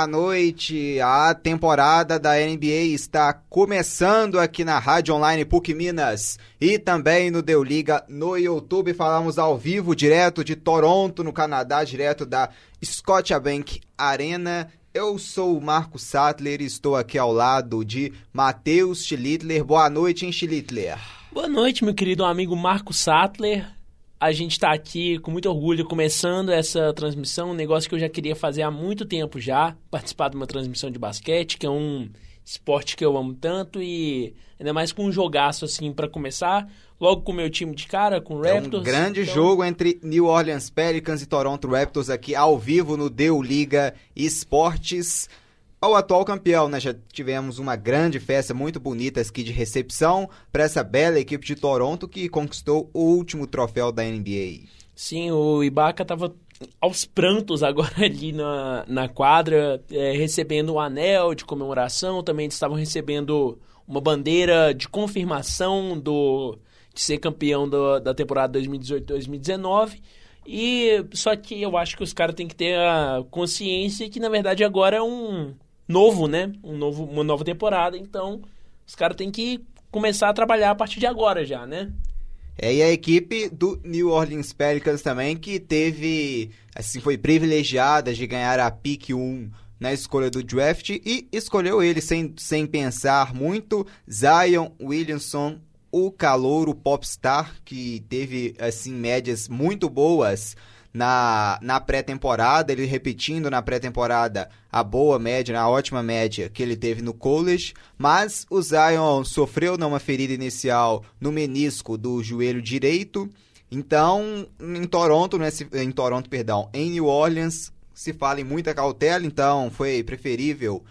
boa noite. A temporada da NBA está começando aqui na Rádio Online PUC Minas e também no Deu Liga no YouTube. Falamos ao vivo, direto de Toronto, no Canadá, direto da Scotiabank Arena. Eu sou o Marco Sattler e estou aqui ao lado de Matheus Schlittler. Boa noite, hein, Schlittler? Boa noite, meu querido amigo Marco Sattler a gente está aqui com muito orgulho começando essa transmissão, um negócio que eu já queria fazer há muito tempo já, participar de uma transmissão de basquete, que é um esporte que eu amo tanto e ainda mais com um jogaço assim para começar, logo com o meu time de cara, com o Raptors. É um grande então... jogo entre New Orleans Pelicans e Toronto Raptors aqui ao vivo no Deu Liga Esportes ao atual campeão, né? Já tivemos uma grande festa muito bonita aqui de recepção para essa bela equipe de Toronto que conquistou o último troféu da NBA. Sim, o Ibaka estava aos prantos agora ali na, na quadra, é, recebendo um anel de comemoração, também estavam recebendo uma bandeira de confirmação do de ser campeão do, da temporada 2018-2019. E só que eu acho que os caras têm que ter a consciência que na verdade agora é um novo, né? Um novo, uma nova temporada. Então, os caras têm que começar a trabalhar a partir de agora já, né? É, e a equipe do New Orleans Pelicans também, que teve, assim, foi privilegiada de ganhar a pick 1 na escolha do draft e escolheu ele sem, sem pensar muito, Zion Williamson, o calouro popstar, que teve, assim, médias muito boas na, na pré-temporada, ele repetindo na pré-temporada a boa média, a ótima média que ele teve no college, mas o Zion sofreu numa ferida inicial no menisco do joelho direito. Então, em Toronto, né, em Toronto, perdão, em New Orleans se fala em muita cautela, então foi preferível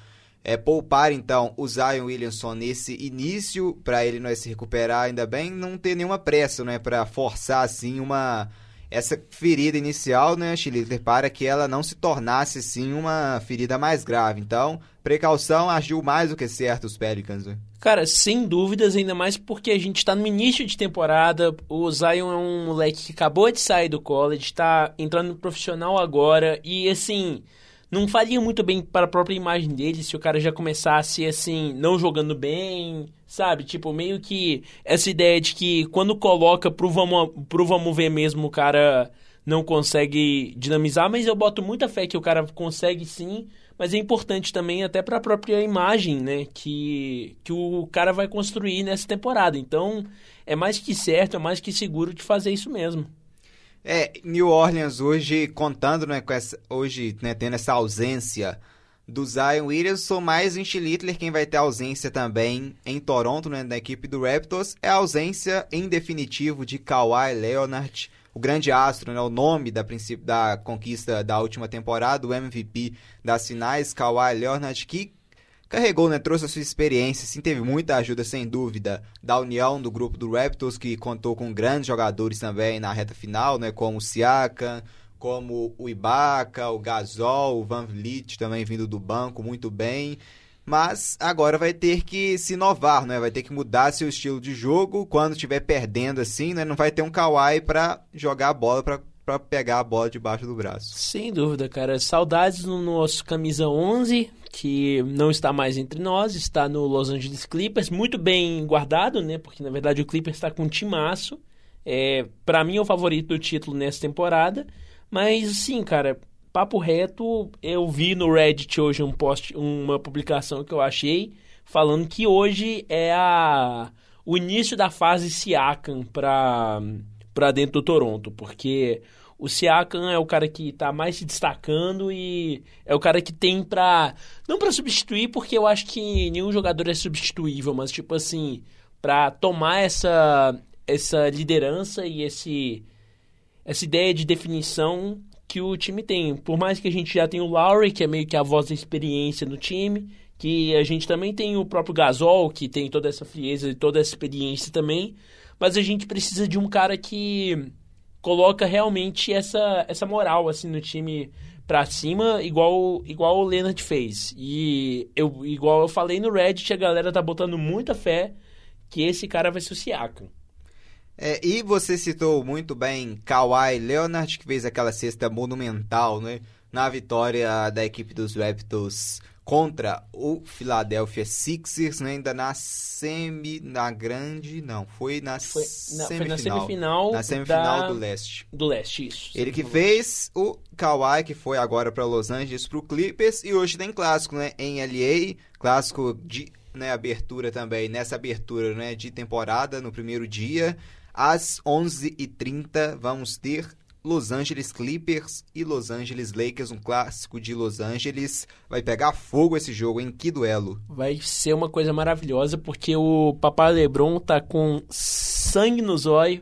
é, poupar então o Zion Williamson nesse início para ele não se recuperar ainda bem, não ter nenhuma pressa, né, para forçar assim uma essa ferida inicial, né, Schlitter, para que ela não se tornasse, sim, uma ferida mais grave. Então, precaução agiu mais do que certo os Pelicans, né? Cara, sem dúvidas, ainda mais porque a gente está no início de temporada. O Zion é um moleque que acabou de sair do college, está entrando no profissional agora. E assim, não faria muito bem para a própria imagem dele se o cara já começasse assim, não jogando bem, sabe? Tipo, meio que essa ideia de que quando coloca pro vamos, pro vamos ver mesmo, o cara não consegue dinamizar, mas eu boto muita fé que o cara consegue sim, mas é importante também até para a própria imagem, né, que, que o cara vai construir nessa temporada. Então, é mais que certo, é mais que seguro de fazer isso mesmo. É, New Orleans hoje contando, né, com essa, hoje, né, tendo essa ausência do Zion Williamson, mais em Schlittler, quem vai ter ausência também em Toronto, né, da equipe do Raptors, é a ausência em definitivo de Kawhi Leonard, o grande astro, né, o nome da da conquista da última temporada, o MVP das finais, Kawhi Leonard, que carregou, né, trouxe a sua experiência, sim, teve muita ajuda, sem dúvida, da união do grupo do Raptors, que contou com grandes jogadores também na reta final, né, como o Siakam, como o Ibaka, o Gasol, o Van Vliet também vindo do banco muito bem. Mas agora vai ter que se inovar, né? Vai ter que mudar seu estilo de jogo. Quando estiver perdendo assim, né? Não vai ter um Kawhi para jogar a bola, para para pegar a bola debaixo do braço. Sem dúvida, cara. Saudades no nosso camisa 11, que não está mais entre nós, está no Los Angeles Clippers, muito bem guardado, né? Porque na verdade o Clippers está com um timaço. É, para mim é o favorito do título nessa temporada. Mas sim, cara, papo reto, eu vi no Reddit hoje um post, uma publicação que eu achei falando que hoje é a o início da fase Siakam para para dentro do Toronto, porque o Siakam é o cara que está mais se destacando e é o cara que tem para não para substituir, porque eu acho que nenhum jogador é substituível, mas tipo assim, para tomar essa essa liderança e esse essa ideia de definição que o time tem. Por mais que a gente já tenha o Lowry, que é meio que a voz da experiência no time, que a gente também tem o próprio Gasol, que tem toda essa frieza e toda essa experiência também, mas a gente precisa de um cara que coloca realmente essa, essa moral assim no time pra cima, igual, igual o Leonard fez. E eu, igual eu falei no Reddit, a galera tá botando muita fé que esse cara vai ser o Siakam. É, e você citou muito bem Kawhi Leonard, que fez aquela cesta monumental, né? na vitória da equipe dos Raptors contra o Philadelphia Sixers, né? ainda na semi, na grande, não, foi na, Foi na, foi na semifinal. semifinal, Na semifinal da- do leste. do leste, isso. Ele que Semifinal. fez o Kawhi, que foi agora para Los Angeles, pro Clippers, e hoje tem clássico, né, em LA, clássico de né, abertura também, nessa abertura, né, de temporada, no primeiro dia, às 11h30, vamos ter Los Angeles Clippers e Los Angeles Lakers, um clássico de Los Angeles. Vai pegar fogo esse jogo, em que duelo. Vai ser uma coisa maravilhosa, porque o Papai Lebron tá com sangue nos olhos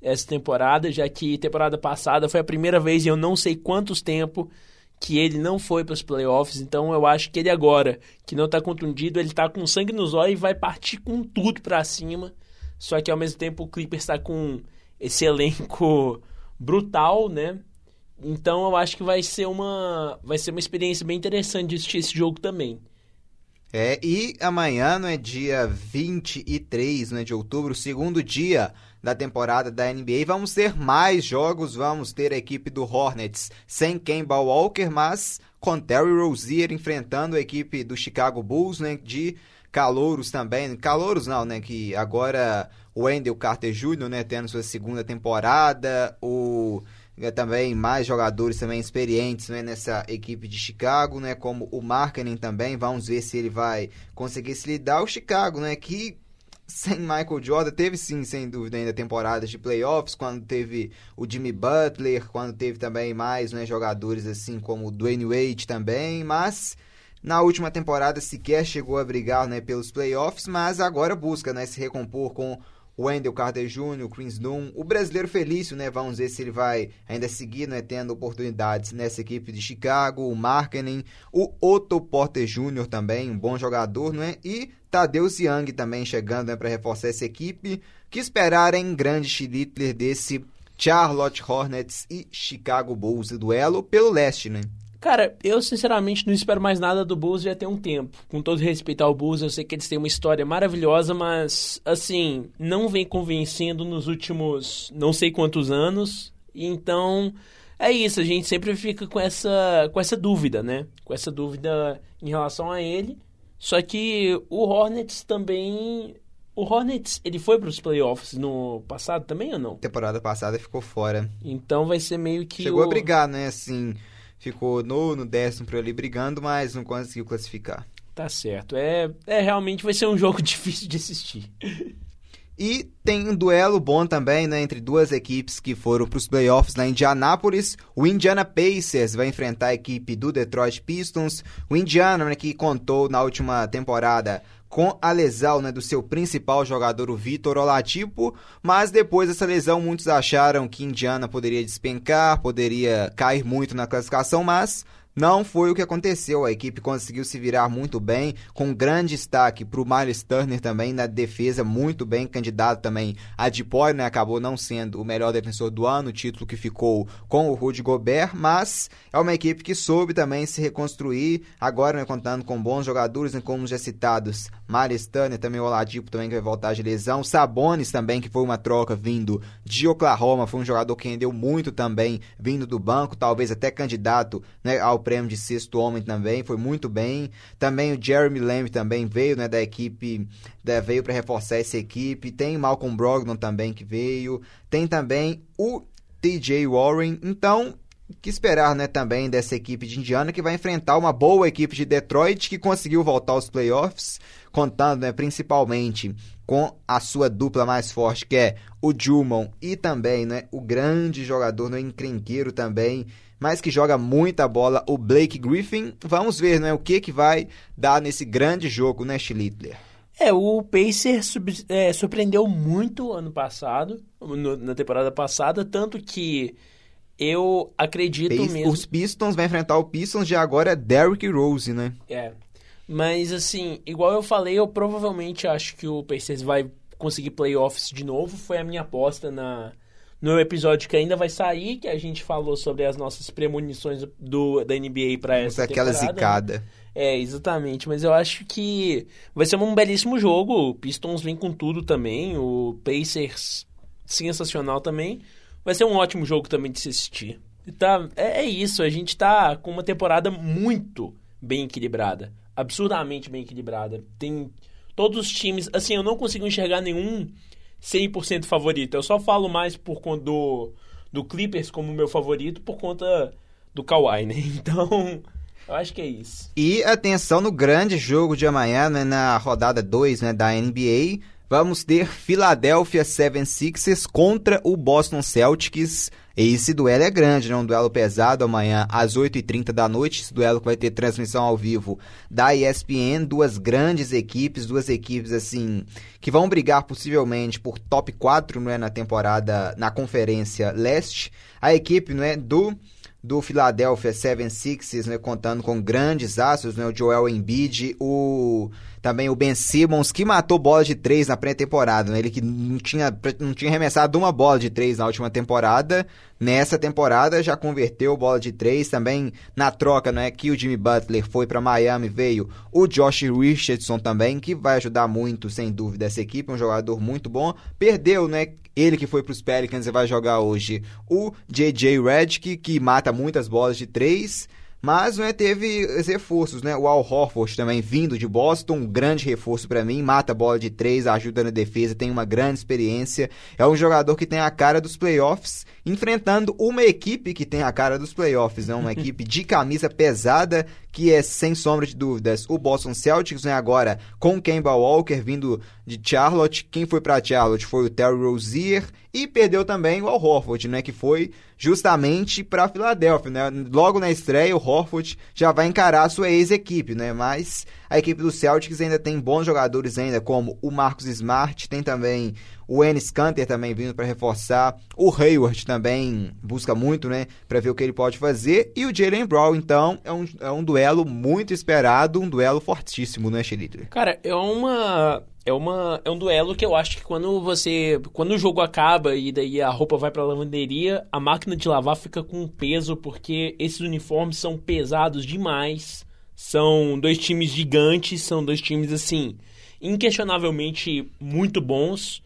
essa temporada, já que temporada passada foi a primeira vez em eu não sei quantos tempo que ele não foi para os playoffs, então eu acho que ele agora, que não tá contundido, ele tá com sangue nos olhos e vai partir com tudo pra cima. Só que ao mesmo tempo o Clippers tá com esse elenco brutal, né? Então eu acho que vai ser uma vai ser uma experiência bem interessante de assistir esse jogo também. É, e amanhã, não é dia 23 né, de outubro, segundo dia da temporada da NBA, vamos ter mais jogos, vamos ter a equipe do Hornets sem Kemba Walker, mas com Terry Rozier enfrentando a equipe do Chicago Bulls, né, de calouros também, calouros não, né, que agora o Wendell Carter Jr., né, tendo sua segunda temporada, o é, também mais jogadores também experientes né, nessa equipe de Chicago, né, como o Markkanen também, vamos ver se ele vai conseguir se lidar. O Chicago, né, que sem Michael Jordan, teve sim, sem dúvida, ainda temporadas de playoffs, quando teve o Jimmy Butler, quando teve também mais né, jogadores assim como o Dwayne Wade também, mas na última temporada sequer chegou a brigar né, pelos playoffs, mas agora busca né, se recompor com Wendell Carter Jr., Chris Dunn, o brasileiro Felício, né? Vamos ver se ele vai ainda seguir, né? Tendo oportunidades nessa equipe de Chicago, o Markkanen, o Otto Porter Jr. também, um bom jogador, não é? E Tadeusz Young também chegando né, para reforçar essa equipe. Que esperar em grande Schlittler desse Charlotte Hornets e Chicago Bulls, duelo pelo leste, né? Cara, eu sinceramente não espero mais nada do Bulls já tem um tempo. Com todo respeito ao Bulls, eu sei que eles têm uma história maravilhosa, mas assim, não vem convencendo nos últimos não sei quantos anos. Então, é isso, a gente sempre fica com essa com essa dúvida, né? Com essa dúvida em relação a ele. Só que o Hornets também o Hornets, ele foi para os playoffs no passado também ou não? Temporada passada ficou fora. Então vai ser meio que Chegou o... a brigar, né? Assim, ficou no, décimo por ali brigando, mas não conseguiu classificar. Tá certo. É, é realmente vai ser um jogo difícil de assistir. E tem um duelo bom também, né, entre duas equipes que foram para os playoffs na Indianápolis. O Indiana Pacers vai enfrentar a equipe do Detroit Pistons. O Indiana, né, que contou na última temporada com a lesão né, do seu principal jogador, o Vitor Oladipo, mas depois dessa lesão muitos acharam que Indiana poderia despencar, poderia cair muito na classificação, mas não foi o que aconteceu. A equipe conseguiu se virar muito bem, com grande destaque para o Miles Turner também na defesa, muito bem, candidato também a Depoy, né? Acabou não sendo o melhor defensor do ano, título que ficou com o Rudy Gobert, mas é uma equipe que soube também se reconstruir, agora né, contando com bons jogadores, né, como já citados, Miles Turner, também o Oladipo também que vai voltar de lesão, Sabonis também, que foi uma troca vindo de Oklahoma, foi um jogador que rendeu muito também, vindo do banco, talvez até candidato né, ao prêmio de sexto homem também, foi muito bem. Também o Jeremy Lamb também veio, né, da equipe, da, veio para reforçar essa equipe. Tem Malcolm Brogdon também que veio. Tem também o TJ Warren. Então, que esperar, né, também dessa equipe de Indiana que vai enfrentar uma boa equipe de Detroit que conseguiu voltar aos playoffs, contando, né, principalmente com a sua dupla mais forte, que é o Jumon e também, né, o grande jogador, no encrenqueiro também, mas que joga muita bola, o Blake Griffin. Vamos ver, né, o que que vai dar nesse grande jogo, né, Schlittler? É, o Pacer é, surpreendeu muito ano passado, no- na temporada passada, tanto que eu acredito Pace- mesmo. Os Pistons vai enfrentar o Pistons de agora é Derrick Rose, né? É. Mas assim, igual eu falei, eu provavelmente acho que o Pacers vai conseguir playoffs de novo. Foi a minha aposta na no episódio que ainda vai sair, que a gente falou sobre as nossas premonições do, da NBA para essa Aquela temporada. né? zicada. É, exatamente. Mas eu acho que vai ser um belíssimo jogo. O Pistons vem com tudo também. O Pacers, sensacional também. Vai ser um ótimo jogo também de se assistir. Tá, é, é isso, a gente tá com uma temporada muito bem equilibrada. Absurdamente bem equilibrada. Tem todos os times. Assim, eu não consigo enxergar nenhum 100% favorito. Eu só falo mais por conta do, do Clippers como meu favorito por conta do Kawhi, né? Então, eu acho que é isso. E atenção no grande jogo de amanhã, né, na rodada 2 né, da NBA. Vamos ter Philadelphia 76ers contra o Boston Celtics. Esse duelo é grande, né? Um duelo pesado amanhã às 8h30 da noite. Esse duelo que vai ter transmissão ao vivo da ESPN. Duas grandes equipes, duas equipes assim que vão brigar possivelmente por top 4 não é, na temporada na Conferência Leste. A equipe não é, do do Philadelphia 76ers, né, contando com grandes astros, né, o Joel Embiid, o também o Ben Simmons, que matou bola de três na pré-temporada, né, ele que não tinha, não tinha arremessado uma bola de três na última temporada, nessa temporada já converteu bola de três, também na troca, né, que o Jimmy Butler foi para Miami, veio o Josh Richardson também, que vai ajudar muito, sem dúvida, essa equipe, um jogador muito bom, perdeu, né, ele que foi para os Pelicans e vai jogar hoje o J.J. Redick, que mata muitas bolas de três. Mas né, teve reforços, né? O Al Horford também vindo de Boston, um grande reforço para mim, mata a bola de três, ajuda na defesa, tem uma grande experiência. É um jogador que tem a cara dos playoffs, enfrentando uma equipe que tem a cara dos playoffs, né? Uma equipe de camisa pesada que é sem sombra de dúvidas o Boston Celtics, né? Agora com Kemba Walker vindo de Charlotte. Quem foi para Charlotte foi o Terry Rozier e perdeu também o Al Horford, né? Que foi justamente para Filadélfia, né? Logo na estreia, o Horford já vai encarar a sua ex-equipe, né? Mas a equipe do Celtics ainda tem bons jogadores ainda, como o Marcos Smart, tem também o Ennis Canter também vindo para reforçar, o Hayward também busca muito, né, para ver o que ele pode fazer, e o Jalen Brown, então, é um, é um duelo muito esperado, um duelo fortíssimo, né, Xelito? Cara, é uma é uma é um duelo que eu acho que quando você quando o jogo acaba e daí a roupa vai para lavanderia, a máquina de lavar fica com peso porque esses uniformes são pesados demais. São dois times gigantes, são dois times assim inquestionavelmente muito bons.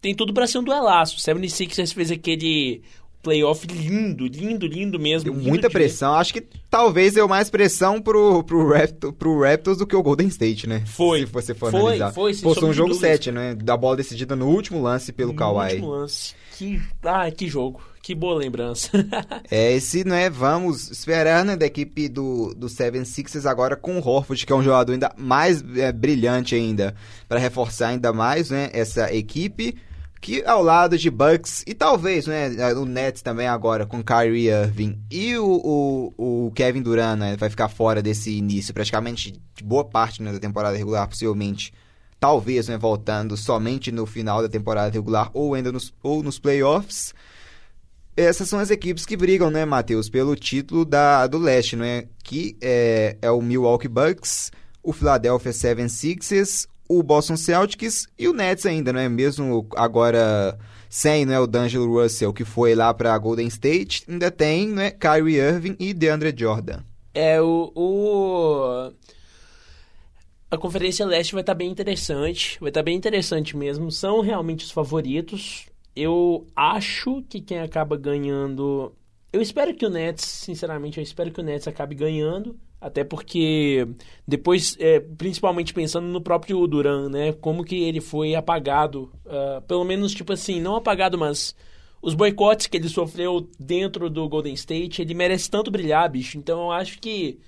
Tem tudo para ser um duelaço. 76ers fez aquele playoff lindo, lindo, lindo mesmo. Deu muita pressão. Acho que talvez deu mais pressão pro, pro, Raptor, pro Raptors do que o Golden State, né? Foi. Se você for foi, analisar. Foi, foi. Foi um jogo 7, né? Da bola decidida no último lance pelo no Kawhi. último lance. Que, ah, que jogo. Que boa lembrança. é, esse, né, vamos esperar, né, da equipe do, do Seven Sixers agora com o Horford, que é um jogador ainda mais é, brilhante ainda, para reforçar ainda mais, né, essa equipe que ao lado de Bucks e talvez, né, o Nets também agora com Kyrie Irving e o, o, o Kevin Durant, né, vai ficar fora desse início praticamente de boa parte né, da temporada regular, possivelmente. Talvez, né, voltando somente no final da temporada regular ou ainda nos, ou nos playoffs. Essas são as equipes que brigam, né, Matheus, pelo título da, do leste, né, que é, é o Milwaukee Bucks, o Philadelphia 76ers, o Boston Celtics e o Nets ainda, não é mesmo agora sem né, o D'Angelo Russell que foi lá para Golden State, ainda tem né, Kyrie Irving e DeAndre Jordan. É o, o... a Conferência Leste vai estar tá bem interessante, vai estar tá bem interessante mesmo. São realmente os favoritos. Eu acho que quem acaba ganhando, eu espero que o Nets, sinceramente, eu espero que o Nets acabe ganhando. Até porque depois, é, principalmente pensando no próprio Duran, né? Como que ele foi apagado, uh, pelo menos tipo assim, não apagado, mas os boicotes que ele sofreu dentro do Golden State, ele merece tanto brilhar, bicho. Então eu acho que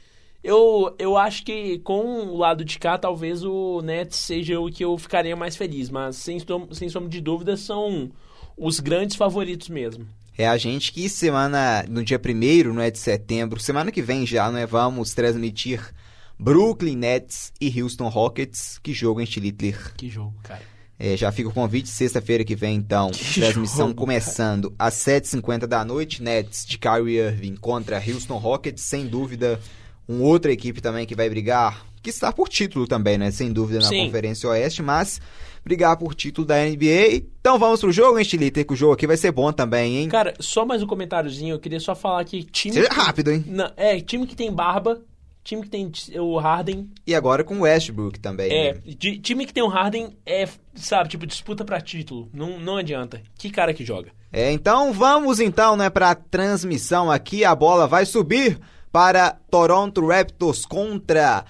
eu, eu acho que com o lado de cá, talvez o Nets seja o que eu ficaria mais feliz, mas sem, sem sombra de dúvida são os grandes favoritos mesmo é a gente que semana, no dia 1 não é de setembro, semana que vem já, não é? Vamos transmitir Brooklyn Nets e Houston Rockets. Que jogo, hein, Chilitler? Que jogo, cara. É, já fica o convite sexta-feira que vem, então. Que transmissão jogo, começando cara. às 7h50 da noite. Nets de Kyrie Irving contra Houston Rockets. Sem dúvida, uma outra equipe também que vai brigar, que está por título também, né? Sem dúvida, na Sim. Conferência Oeste, mas brigar por título da NBA. Então vamos pro jogo, hein, Chilita? Que o jogo aqui vai ser bom também, hein? Cara, só mais um comentáriozinho. Eu queria só falar que time. Seja que... rápido, hein? Não, é, time que tem barba. Time que tem o Harden. E agora com o Westbrook também. É, né? time que tem o Harden é, sabe, tipo, disputa pra título. Não, não adianta. Que cara que joga. É, então vamos então, né, para a transmissão aqui, a bola vai subir para Toronto Raptors contra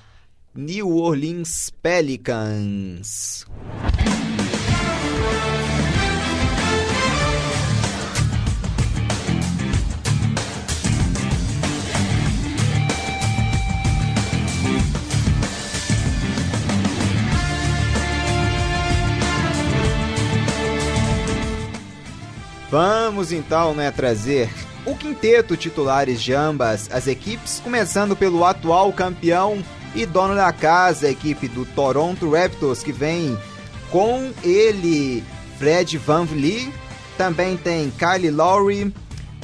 New Orleans Pelicans. Vamos então, né, trazer o quinteto titulares de ambas as equipes, começando pelo atual campeão e dono da casa, a equipe do Toronto Raptors, que vem com ele, Fred Van Vliet, também tem Kyle Lowry,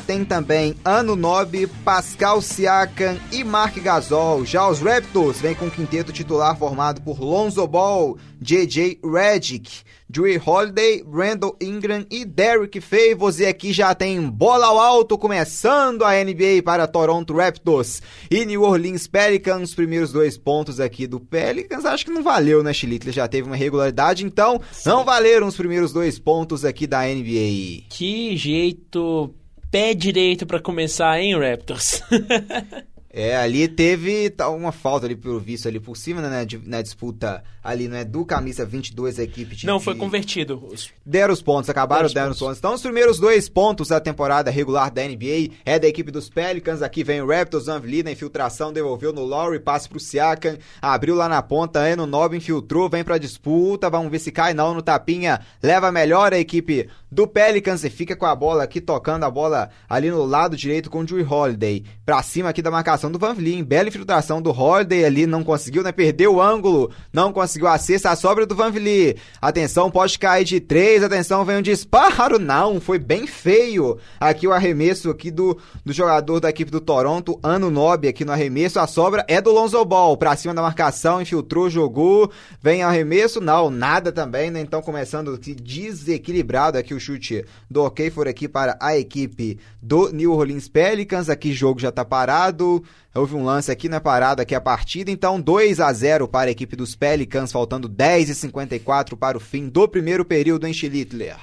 tem também Ano Nobe, Pascal Siakam e Mark Gasol. Já os Raptors vêm com o quinteto titular formado por Lonzo Ball, JJ Redick, Drew Holiday, Randall Ingram e Derrick Favors. E aqui já tem bola ao alto começando a NBA para Toronto Raptors e New Orleans Pelicans. Os primeiros dois pontos aqui do Pelicans acho que não valeu, né, Chilito? Ele já teve uma regularidade, então Sim. não valeram os primeiros dois pontos aqui da NBA. Que jeito pé direito para começar, hein, Raptors? É, ali teve uma falta ali pelo visto ali por cima, né, na disputa ali, né, do camisa 22 a equipe de... Não, foi convertido. Deram os pontos, acabaram deram os pontos. Então, os primeiros dois pontos da temporada regular da NBA é da equipe dos Pelicans, aqui vem o Raptors, Van Vliet na infiltração, devolveu no Lowry, passe pro Siakam, abriu lá na ponta, aí no Nob infiltrou, vem pra disputa, vamos ver se cai não no tapinha, leva melhor a equipe do Pelicans e fica com a bola aqui, tocando a bola ali no lado direito com o Drew Holiday, pra cima aqui da marcação infiltração do Van Vliet, bela infiltração do Holiday ali, não conseguiu, né? Perdeu o ângulo, não conseguiu a a sobra do Van Vliet. Atenção, pode cair de três, atenção, vem um disparo, não, foi bem feio. Aqui o arremesso aqui do, do jogador da equipe do Toronto, Ano Nobe aqui no arremesso, a sobra é do Lonzo Ball, pra cima da marcação, infiltrou, jogou, vem arremesso, não, nada também, né? Então começando desequilibrado aqui o chute do OK for aqui para a equipe do New Orleans Pelicans, aqui jogo já tá parado, Houve um lance aqui na parada aqui a partida, então 2 a 0 para a equipe dos Pelicans, faltando 10 e 54 para o fim do primeiro período em Schlittler.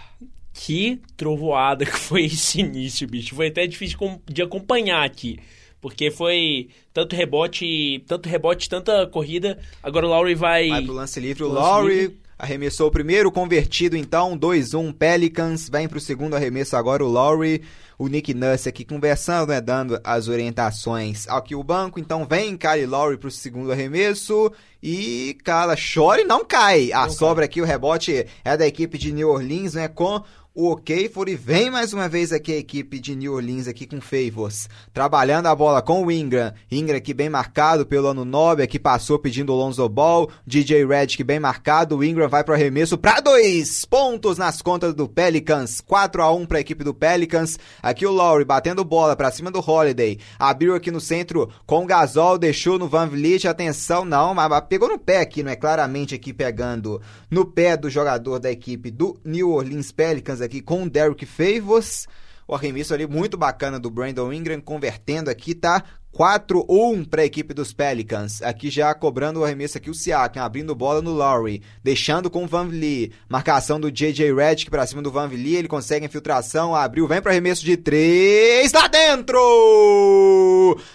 Que trovoada que foi esse início, bicho. Foi até difícil de acompanhar aqui. Porque foi tanto rebote, tanto rebote, tanta corrida. Agora o Lowry vai. Vai pro lance livre. O Lowry arremessou o primeiro, convertido então, 2-1 Pelicans. Vem pro segundo arremesso agora o Lowry o Nick Nurse aqui conversando, né, dando as orientações aqui o banco. Então vem Kyle Lowry para o segundo arremesso e Cala chora e não cai. A não sobra cai. aqui, o rebote é da equipe de New Orleans, né, com o ok e vem mais uma vez aqui a equipe de New Orleans aqui com Favors, trabalhando a bola com o Ingram, Ingram aqui bem marcado pelo Ano Nobre, que passou pedindo o Lonzo Ball, DJ Redick bem marcado, o Ingram vai pro arremesso para dois pontos nas contas do Pelicans, 4 a 1 para a equipe do Pelicans, aqui o Lowry batendo bola para cima do Holiday, abriu aqui no centro com o Gasol, deixou no Van Vliet, atenção não, mas pegou no pé aqui, não é? Claramente aqui pegando no pé do jogador da equipe do New Orleans Pelicans aqui com o Derrick Favors. O arremesso ali muito bacana do Brandon Ingram, convertendo aqui, tá? 4-1 para a equipe dos Pelicans. Aqui já cobrando o arremesso aqui o Siakam, abrindo bola no Lowry, deixando com o Van Vliet. Marcação do JJ Redick para cima do Van Vliet, ele consegue infiltração, abriu, vem para arremesso de 3, lá dentro!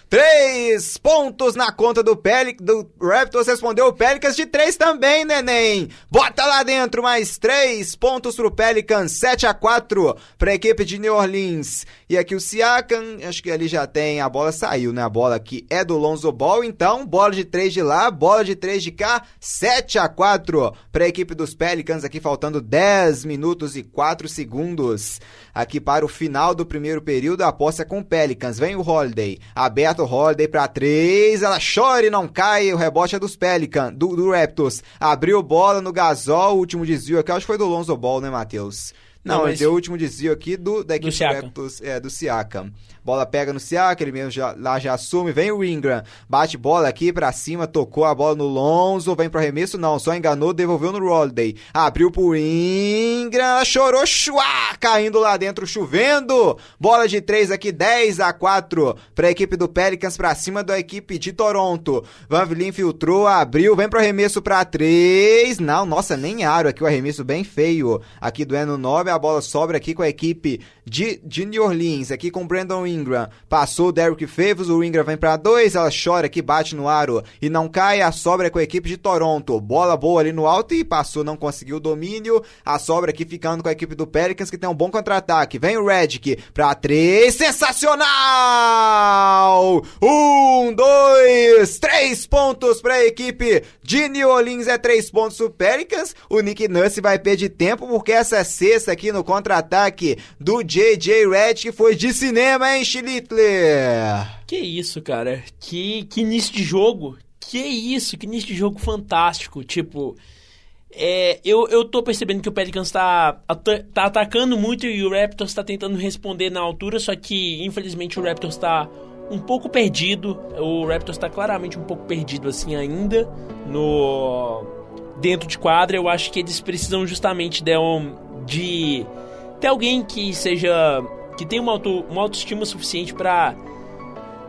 Três pontos na conta do Pelic, do Raptors respondeu o Pelicans de 3 também, neném. Bota lá dentro mais 3 pontos pro Pelicans, 7 a 4 para a equipe de New Orleans. E aqui o Siakam, acho que ali já tem, a bola saiu, né? A bola aqui é do Lonzo Ball, então bola de 3 de lá, bola de 3 de cá, 7 a 4 para a equipe dos Pelicans aqui faltando 10 minutos e 4 segundos. Aqui para o final do primeiro período, a posse é com o Pelicans. Vem o Holiday, aberto o Holiday para 3, ela chora e não cai, o rebote é dos Pelicans, do, do Raptors. Abriu bola no Gasol, o último desvio aqui, acho que foi do Lonzo Ball, né, Matheus? Não, Não mas... deu o último desvio aqui do, da equipe do Raptors, é, do Siakam. Bola pega no Siaka, ele mesmo já, lá já assume. Vem o Ingram, bate bola aqui pra cima, tocou a bola no Lonzo, vem pro arremesso, não, só enganou, devolveu no Holiday. Abriu pro Ingram, chorou, chuá, caindo lá dentro, chovendo. Bola de 3 aqui, 10 a 4 pra equipe do Pelicans pra cima da equipe de Toronto. Van Vliet filtrou, abriu, vem pro arremesso pra 3. Não, nossa, nem aro aqui o arremesso bem feio. Aqui do Eno 9, a bola sobra aqui com a equipe de, de New Orleans, aqui com o Brandon Ingram. Passou o Derrick Favors, o Ingram vem para dois, ela chora aqui, bate no aro e não cai. A sobra é com a equipe de Toronto. Bola boa ali no alto e passou, não conseguiu o domínio. A sobra aqui ficando com a equipe do Pelicans, que tem um bom contra-ataque. Vem o Redick para três, sensacional! Um, dois, três pontos para a equipe de New Orleans, é três pontos o Pelicans. O Nick Nurse vai perder tempo porque essa cesta aqui no contra-ataque do JJ Redick foi de cinema, hein, Schlittler? Que isso, cara. Que, que início de jogo. Que isso, que início de jogo fantástico. Tipo, é, eu, eu tô percebendo que o Pelicans tá, tá atacando muito e o Raptors tá tentando responder na altura, só que infelizmente o Raptors tá um pouco perdido. O Raptors tá claramente um pouco perdido assim ainda no dentro de quadra. Eu acho que eles precisam justamente de, um, de ter alguém que seja que tenha uma, auto, uma autoestima suficiente para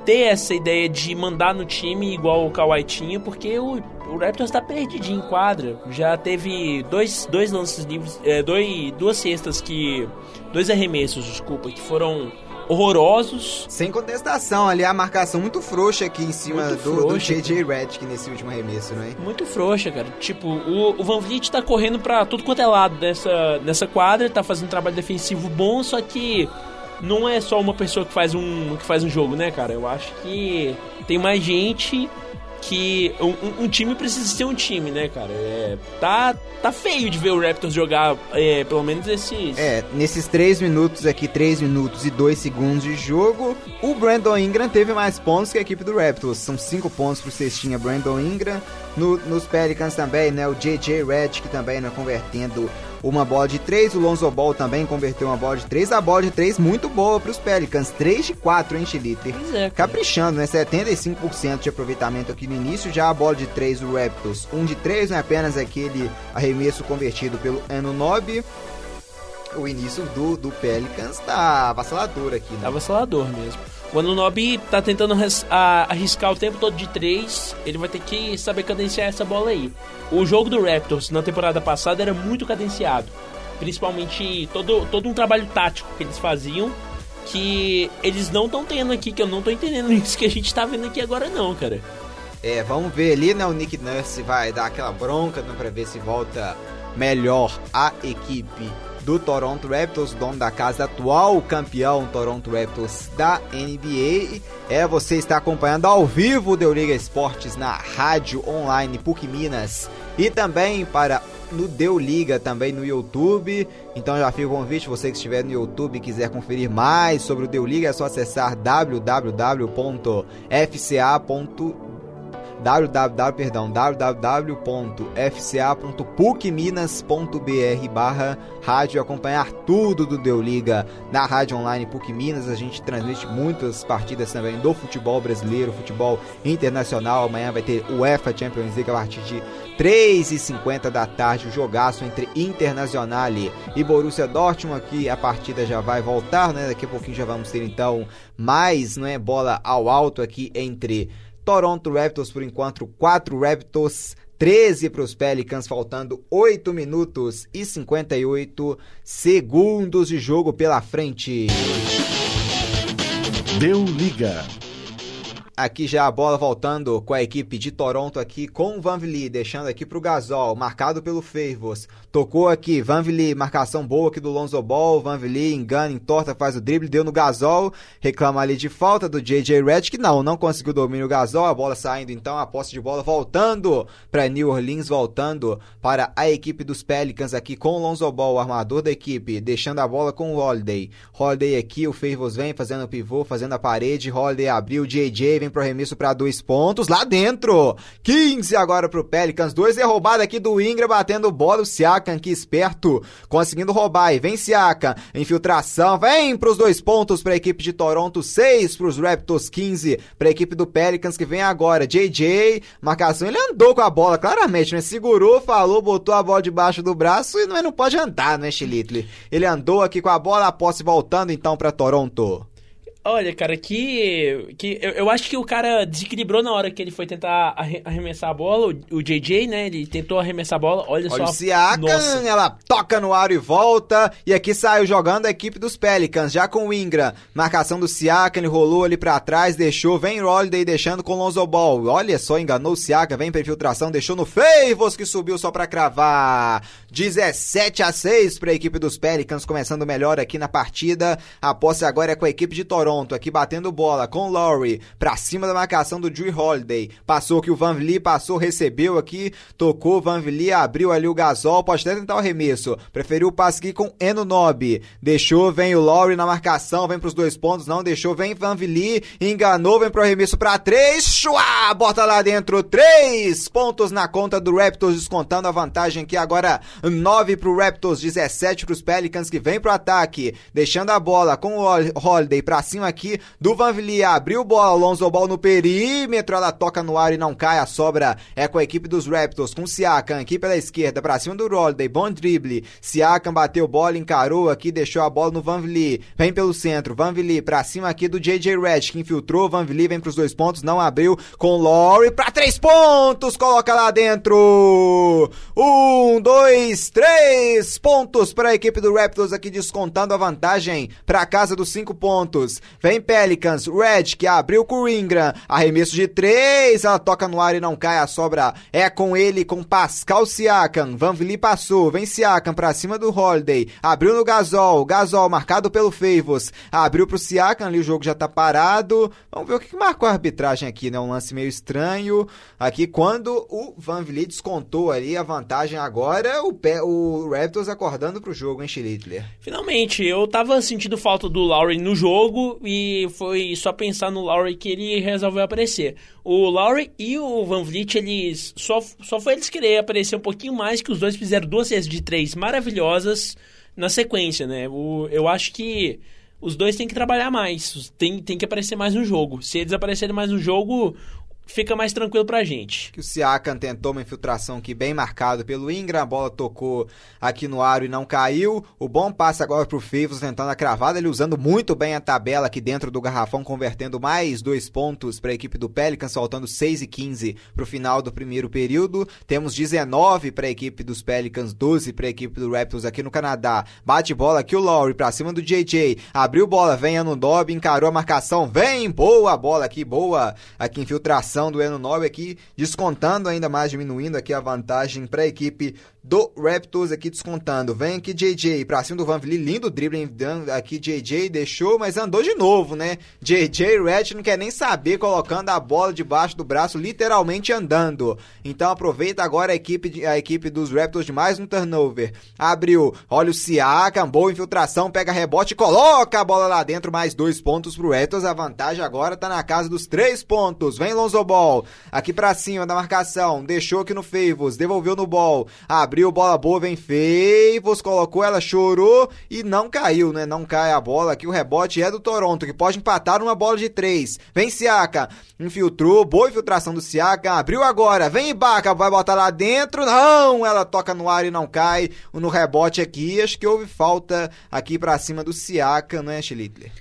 ter essa ideia de mandar no time igual o Kawhi tinha, porque o, o Raptors está perdidinho em quadra. Já teve dois, dois lances livres, é, dois, duas cestas que. Dois arremessos, desculpa, que foram horrorosos. Sem contestação, ali a marcação muito frouxa aqui em cima do, do JJ Redick nesse último arremesso, não é? Muito frouxa, cara. Tipo, o, o Van Vliet tá correndo pra tudo quanto é lado dessa, dessa quadra, tá fazendo um trabalho defensivo bom, só que não é só uma pessoa que faz um, que faz um jogo, né, cara? Eu acho que tem mais gente que um, um, time precisa ser um time, né, cara? É, tá, tá feio de ver o Raptors jogar, é, pelo menos esses. É, nesses 3 minutos aqui, 3 minutos e 2 segundos de jogo, o Brandon Ingram teve mais pontos que a equipe do Raptors. São 5 pontos pro cestinha Brandon Ingram. No, nos Pelicans também, né? O JJ Redick também, né? Convertendo uma bola de 3. O Lonzo Ball também converteu uma bola de 3. A bola de 3 muito boa para os Pelicans. 3 de 4, hein, Chiliter? É, Caprichando, né? 75% de aproveitamento aqui no início. Já a bola de 3 do Raptors. 1 de 3, não é apenas aquele arremesso convertido pelo Ano Nobe o início do, do Pelicans tá avassalador aqui, né? Tá avassalador mesmo. O Anunobi tá tentando arriscar o tempo todo de três, ele vai ter que saber cadenciar essa bola aí. O jogo do Raptors na temporada passada era muito cadenciado, principalmente todo, todo um trabalho tático que eles faziam, que eles não estão tendo aqui, que eu não tô entendendo isso que a gente tá vendo aqui agora não, cara. É, vamos ver ali, né, o Nick Nurse vai dar aquela bronca, né, pra ver se volta melhor a equipe do Toronto Raptors, dono da casa, atual campeão Toronto Raptors da NBA. É, você está acompanhando ao vivo o Deu Liga Esportes na rádio online PUC Minas e também para no Deu Liga também no YouTube. Então já fica o convite, você que estiver no YouTube e quiser conferir mais sobre o Deu Liga, é só acessar www.fca.com www, www.fca.pucminas.br barra rádio acompanhar tudo do Deu Liga na rádio online PUC Minas. A gente transmite muitas partidas também do futebol brasileiro, futebol internacional. Amanhã vai ter UEFA Champions League a partir de 3h50 da tarde, o jogaço entre Internacional e Borussia Dortmund, aqui a partida já vai voltar, né? Daqui a pouquinho já vamos ter então mais, não é, bola ao alto aqui entre Toronto Raptors por enquanto 4 Raptors 13 para os Pelicans, faltando 8 minutos e 58 segundos de jogo pela frente. Deu liga. Aqui já a bola voltando com a equipe de Toronto aqui com o Van Vliet, deixando aqui para o Gasol, marcado pelo Favors. Tocou aqui, Van Vliet, marcação boa aqui do Lonzo Ball, Van Vliet engana, entorta, faz o drible, deu no Gasol, reclama ali de falta do JJ Redick, não, não conseguiu domínio o Gasol, a bola saindo então, a posse de bola voltando para New Orleans, voltando para a equipe dos Pelicans aqui com o Lonzo Ball, o armador da equipe, deixando a bola com o Holiday. Holiday aqui, o Favors vem fazendo o pivô, fazendo a parede, Holiday abriu, JJ vem vem pro arremesso para dois pontos lá dentro. 15 agora pro Pelicans. Dois é roubado aqui do Ingram batendo bola. O Siakam que esperto, conseguindo roubar. E vem Siakam, infiltração. Vem pros dois pontos pra equipe de Toronto. 6 pros Raptors, 15 pra equipe do Pelicans que vem agora. JJ, marcação. Ele andou com a bola, claramente, né? Segurou, falou, botou a bola debaixo do braço e não, não pode andar, né, Chilitle? Ele andou aqui com a bola, a posse voltando então para Toronto. Olha, cara, que. que eu, eu, acho que o cara desequilibrou na hora que ele foi tentar arremessar a bola. O, o JJ, né? Ele tentou arremessar a bola. Olha, Olha só. O Siakam, ela toca no ar e volta. E aqui saiu jogando a equipe dos Pelicans, já com o Ingram. Marcação do Siakam, ele rolou ali para trás, deixou. Vem Holiday deixando com o Lonzo Ball. Olha só, enganou o Siakam, vem pra infiltração, deixou no Favors que subiu só pra cravar. 17 a 6 para a equipe dos Pelicans, começando melhor aqui na partida. A posse agora é com a equipe de Toronto, aqui batendo bola com o Lowry para cima da marcação do Drew Holiday. Passou que o Van Vliet passou, recebeu aqui, tocou Van Vliet, abriu ali o Gasol, pode até tentar o arremesso. Preferiu o passe aqui com Eno Nob. Deixou, vem o Lowry na marcação, vem para os dois pontos, não deixou, vem Van Vliet, enganou, vem pro arremesso para três, chua, bota lá dentro, três pontos na conta do Raptors, descontando a vantagem aqui agora 9 pro Raptors, 17 pros Pelicans que vem pro ataque, deixando a bola com o Holiday pra cima aqui. Do Van Vliet, abriu bola, Alonso Ball no perímetro, ela toca no ar e não cai, a sobra é com a equipe dos Raptors, com Siakam aqui pela esquerda, pra cima do Holiday, bom drible, Siakam bateu bola, encarou aqui, deixou a bola no Van Vliet, vem pelo centro, Van Vliet pra cima aqui do JJ Redd, que infiltrou, Van Vliet vem pros dois pontos, não abriu, com Laurie pra três pontos, coloca lá dentro, um, dois, três, três pontos para a equipe do Raptors aqui descontando a vantagem para casa dos cinco pontos. Vem Pelicans, Red que abriu com o Ingram, arremesso de três, ela toca no ar e não cai, a sobra é com ele, com Pascal Siakam. Van Vliet passou, vem Siakam para cima do Holiday, abriu no Gasol, Gasol marcado pelo Favors, abriu pro Siakam, ali o jogo já tá parado. Vamos ver o que, que marcou a arbitragem aqui, né? Um lance meio estranho. Aqui quando o Van Vliet descontou ali a vantagem agora, o pé o Raptors acordando pro jogo, hein, Schlittler? Finalmente, eu tava sentindo falta do Lowry no jogo e foi só pensar no Lowry que ele resolveu aparecer. O Lowry e o Van Vliet, eles só, só foi eles querer aparecer um pouquinho mais que os dois fizeram duas vezes de três maravilhosas na sequência, né? O, eu acho que os dois têm que trabalhar mais, tem, tem que aparecer mais no jogo. Se eles aparecerem mais no jogo, fica mais tranquilo pra gente. Que o Siakam tentou uma infiltração aqui bem marcado pelo Ingram, a bola tocou aqui no aro e não caiu. O bom passe agora pro Favors tentando a cravada, ele usando muito bem a tabela aqui dentro do garrafão, convertendo mais dois pontos para a equipe do Pelicans, faltando 6 e 15 pro final do primeiro período. Temos 19 para a equipe dos Pelicans, 12 para a equipe do Raptors aqui no Canadá. Bate bola aqui o Lowry para cima do JJ, abriu bola, vem Anunobi, encarou a marcação, vem, boa bola aqui, boa aqui infiltração do Eno 9 aqui, descontando ainda mais, diminuindo aqui a vantagem para a equipe do Raptors aqui descontando. Vem aqui JJ pra cima do Van Vliet, lindo drible aqui JJ deixou, mas andou de novo, né? JJ Red não quer nem saber colocando a bola debaixo do braço, literalmente andando. Então aproveita agora a equipe a equipe dos Raptors de mais um turnover. Abriu, olha o Siakam, boa infiltração, pega rebote, coloca a bola lá dentro, mais dois pontos pro Raptors. A vantagem agora tá na casa dos três pontos. Vem Lonzo Ball, aqui pra cima da marcação, deixou aqui no Favors, devolveu no Ball, abriu abriu, bola boa, vem Favors, colocou ela, chorou e não caiu, né? Não cai a bola aqui, o rebote é do Toronto, que pode empatar uma bola de três. Vem Siaka, infiltrou, boa infiltração do Siaka, abriu agora, vem Ibaka, vai botar lá dentro, não! Ela toca no ar e não cai, no rebote aqui, acho que houve falta aqui pra cima do Siaka, não é, Schlittler?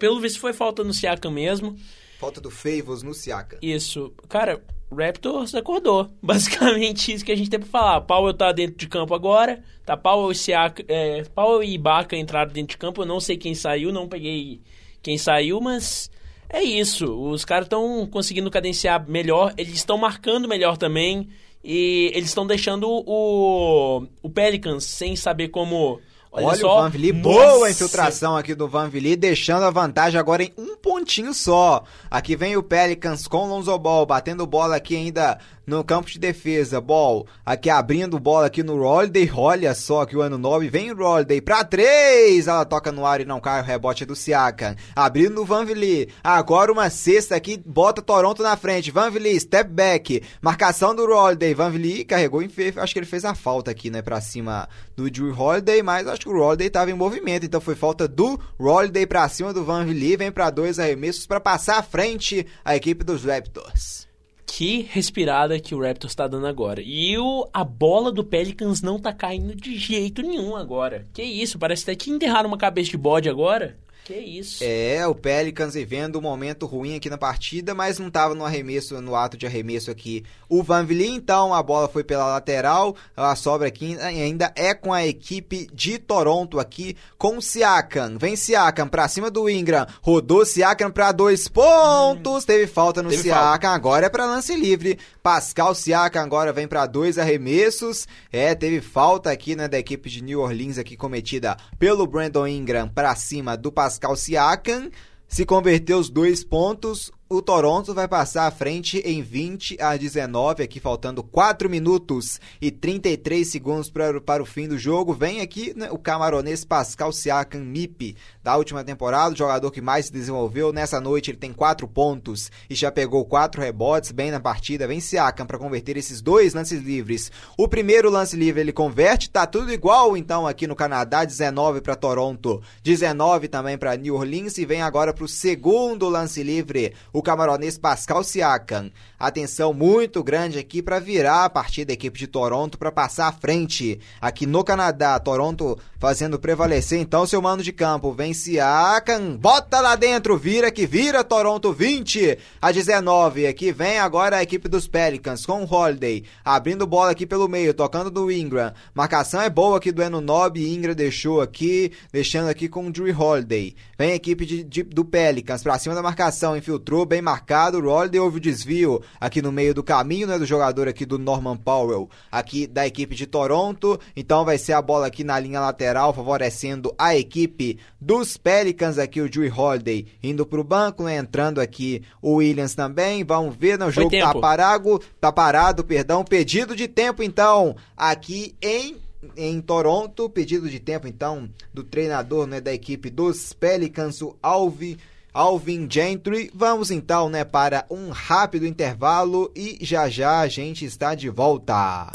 Pelo visto foi falta no Siaka mesmo. Falta do Favors no Siaka. Isso. Cara, Raptors acordou. Basicamente isso que a gente tem pra falar. Powell tá dentro de campo agora. Tá Powell e, Siaka, é, Powell e Ibaka entraram dentro de campo. Eu não sei quem saiu, não peguei quem saiu, mas é isso. Os caras estão conseguindo cadenciar melhor. Eles estão marcando melhor também. E eles estão deixando o, o Pelicans sem saber como Olha, Olha só. o Van Vliet, boa infiltração aqui do Van Vliet, deixando a vantagem agora em um pontinho só. Aqui vem o Pelicans com o Lonzo Ball, batendo bola aqui ainda no campo de defesa. Ball aqui abrindo bola aqui no Holiday. Olha só que o ano 9 vem o Holiday pra 3. Ela toca no ar e não cai. O rebote é do Siakam. Abrindo o Van Vliet. Agora uma cesta aqui. Bota Toronto na frente. Van Vliet, step back. Marcação do Holiday. Van Vliet carregou em fe... Acho que ele fez a falta aqui, né? Pra cima do Drew Holiday. Mas acho que o Holiday tava em movimento. Então foi falta do Holiday pra cima do Van Vliet. Vem pra dois arremessos para passar à frente a equipe dos Raptors que respirada que o Raptors está dando agora. E o, a bola do Pelicans não tá caindo de jeito nenhum agora. Que isso, parece até que enterraram uma cabeça de bode agora. Que isso. É, o Pelicans vivendo um momento ruim aqui na partida, mas não estava no arremesso, no ato de arremesso aqui. O Van Vliet, então a bola foi pela lateral, a sobra aqui ainda é com a equipe de Toronto aqui, com o Siakam. Vem Siakam pra cima do Ingram, rodou Siakam pra dois pontos, hum. teve falta no teve Siakam, falta. agora é pra lance livre. Pascal Siakam agora vem para dois arremessos, é, teve falta aqui, né, da equipe de New Orleans aqui cometida pelo Brandon Ingram pra cima do Pascal Pascal Siakam se converter os dois pontos, o Toronto vai passar à frente em 20 a 19, aqui faltando 4 minutos e 33 segundos para, para o fim do jogo. Vem aqui né, o camaronês Pascal Siakam MIP, da última temporada, o jogador que mais se desenvolveu. Nessa noite ele tem 4 pontos e já pegou 4 rebotes bem na partida. Vem Siakam para converter esses dois lances livres. O primeiro lance livre ele converte, tá tudo igual então aqui no Canadá, 19 para Toronto, 19 também para New Orleans e vem agora para o segundo lance livre o camaronês Pascal Siakam. Atenção muito grande aqui para virar a partida da equipe de Toronto para passar à frente. Aqui no Canadá, Toronto fazendo prevalecer então seu mano de campo. Vem Siakam, bota lá dentro, vira que vira Toronto 20 a 19. Aqui vem agora a equipe dos Pelicans com Holiday, abrindo bola aqui pelo meio, tocando do Ingram. Marcação é boa aqui do Enonob, Ingram deixou aqui, deixando aqui com o Drew Holiday. Vem a equipe de, de, do Pelicans pra cima da marcação, infiltrou bem marcado, o Holiday houve o desvio aqui no meio do caminho, né, do jogador aqui do Norman Powell, aqui da equipe de Toronto. Então vai ser a bola aqui na linha lateral, favorecendo a equipe dos Pelicans aqui, o Drew Holiday indo pro banco, né, entrando aqui o Williams também. Vamos ver, né, o jogo tá parado, tá parado, perdão, pedido de tempo então aqui em em Toronto, pedido de tempo então do treinador né, da equipe dos Pelicans, o Alvi Alvin Gentry. Vamos então, né, para um rápido intervalo e já já a gente está de volta.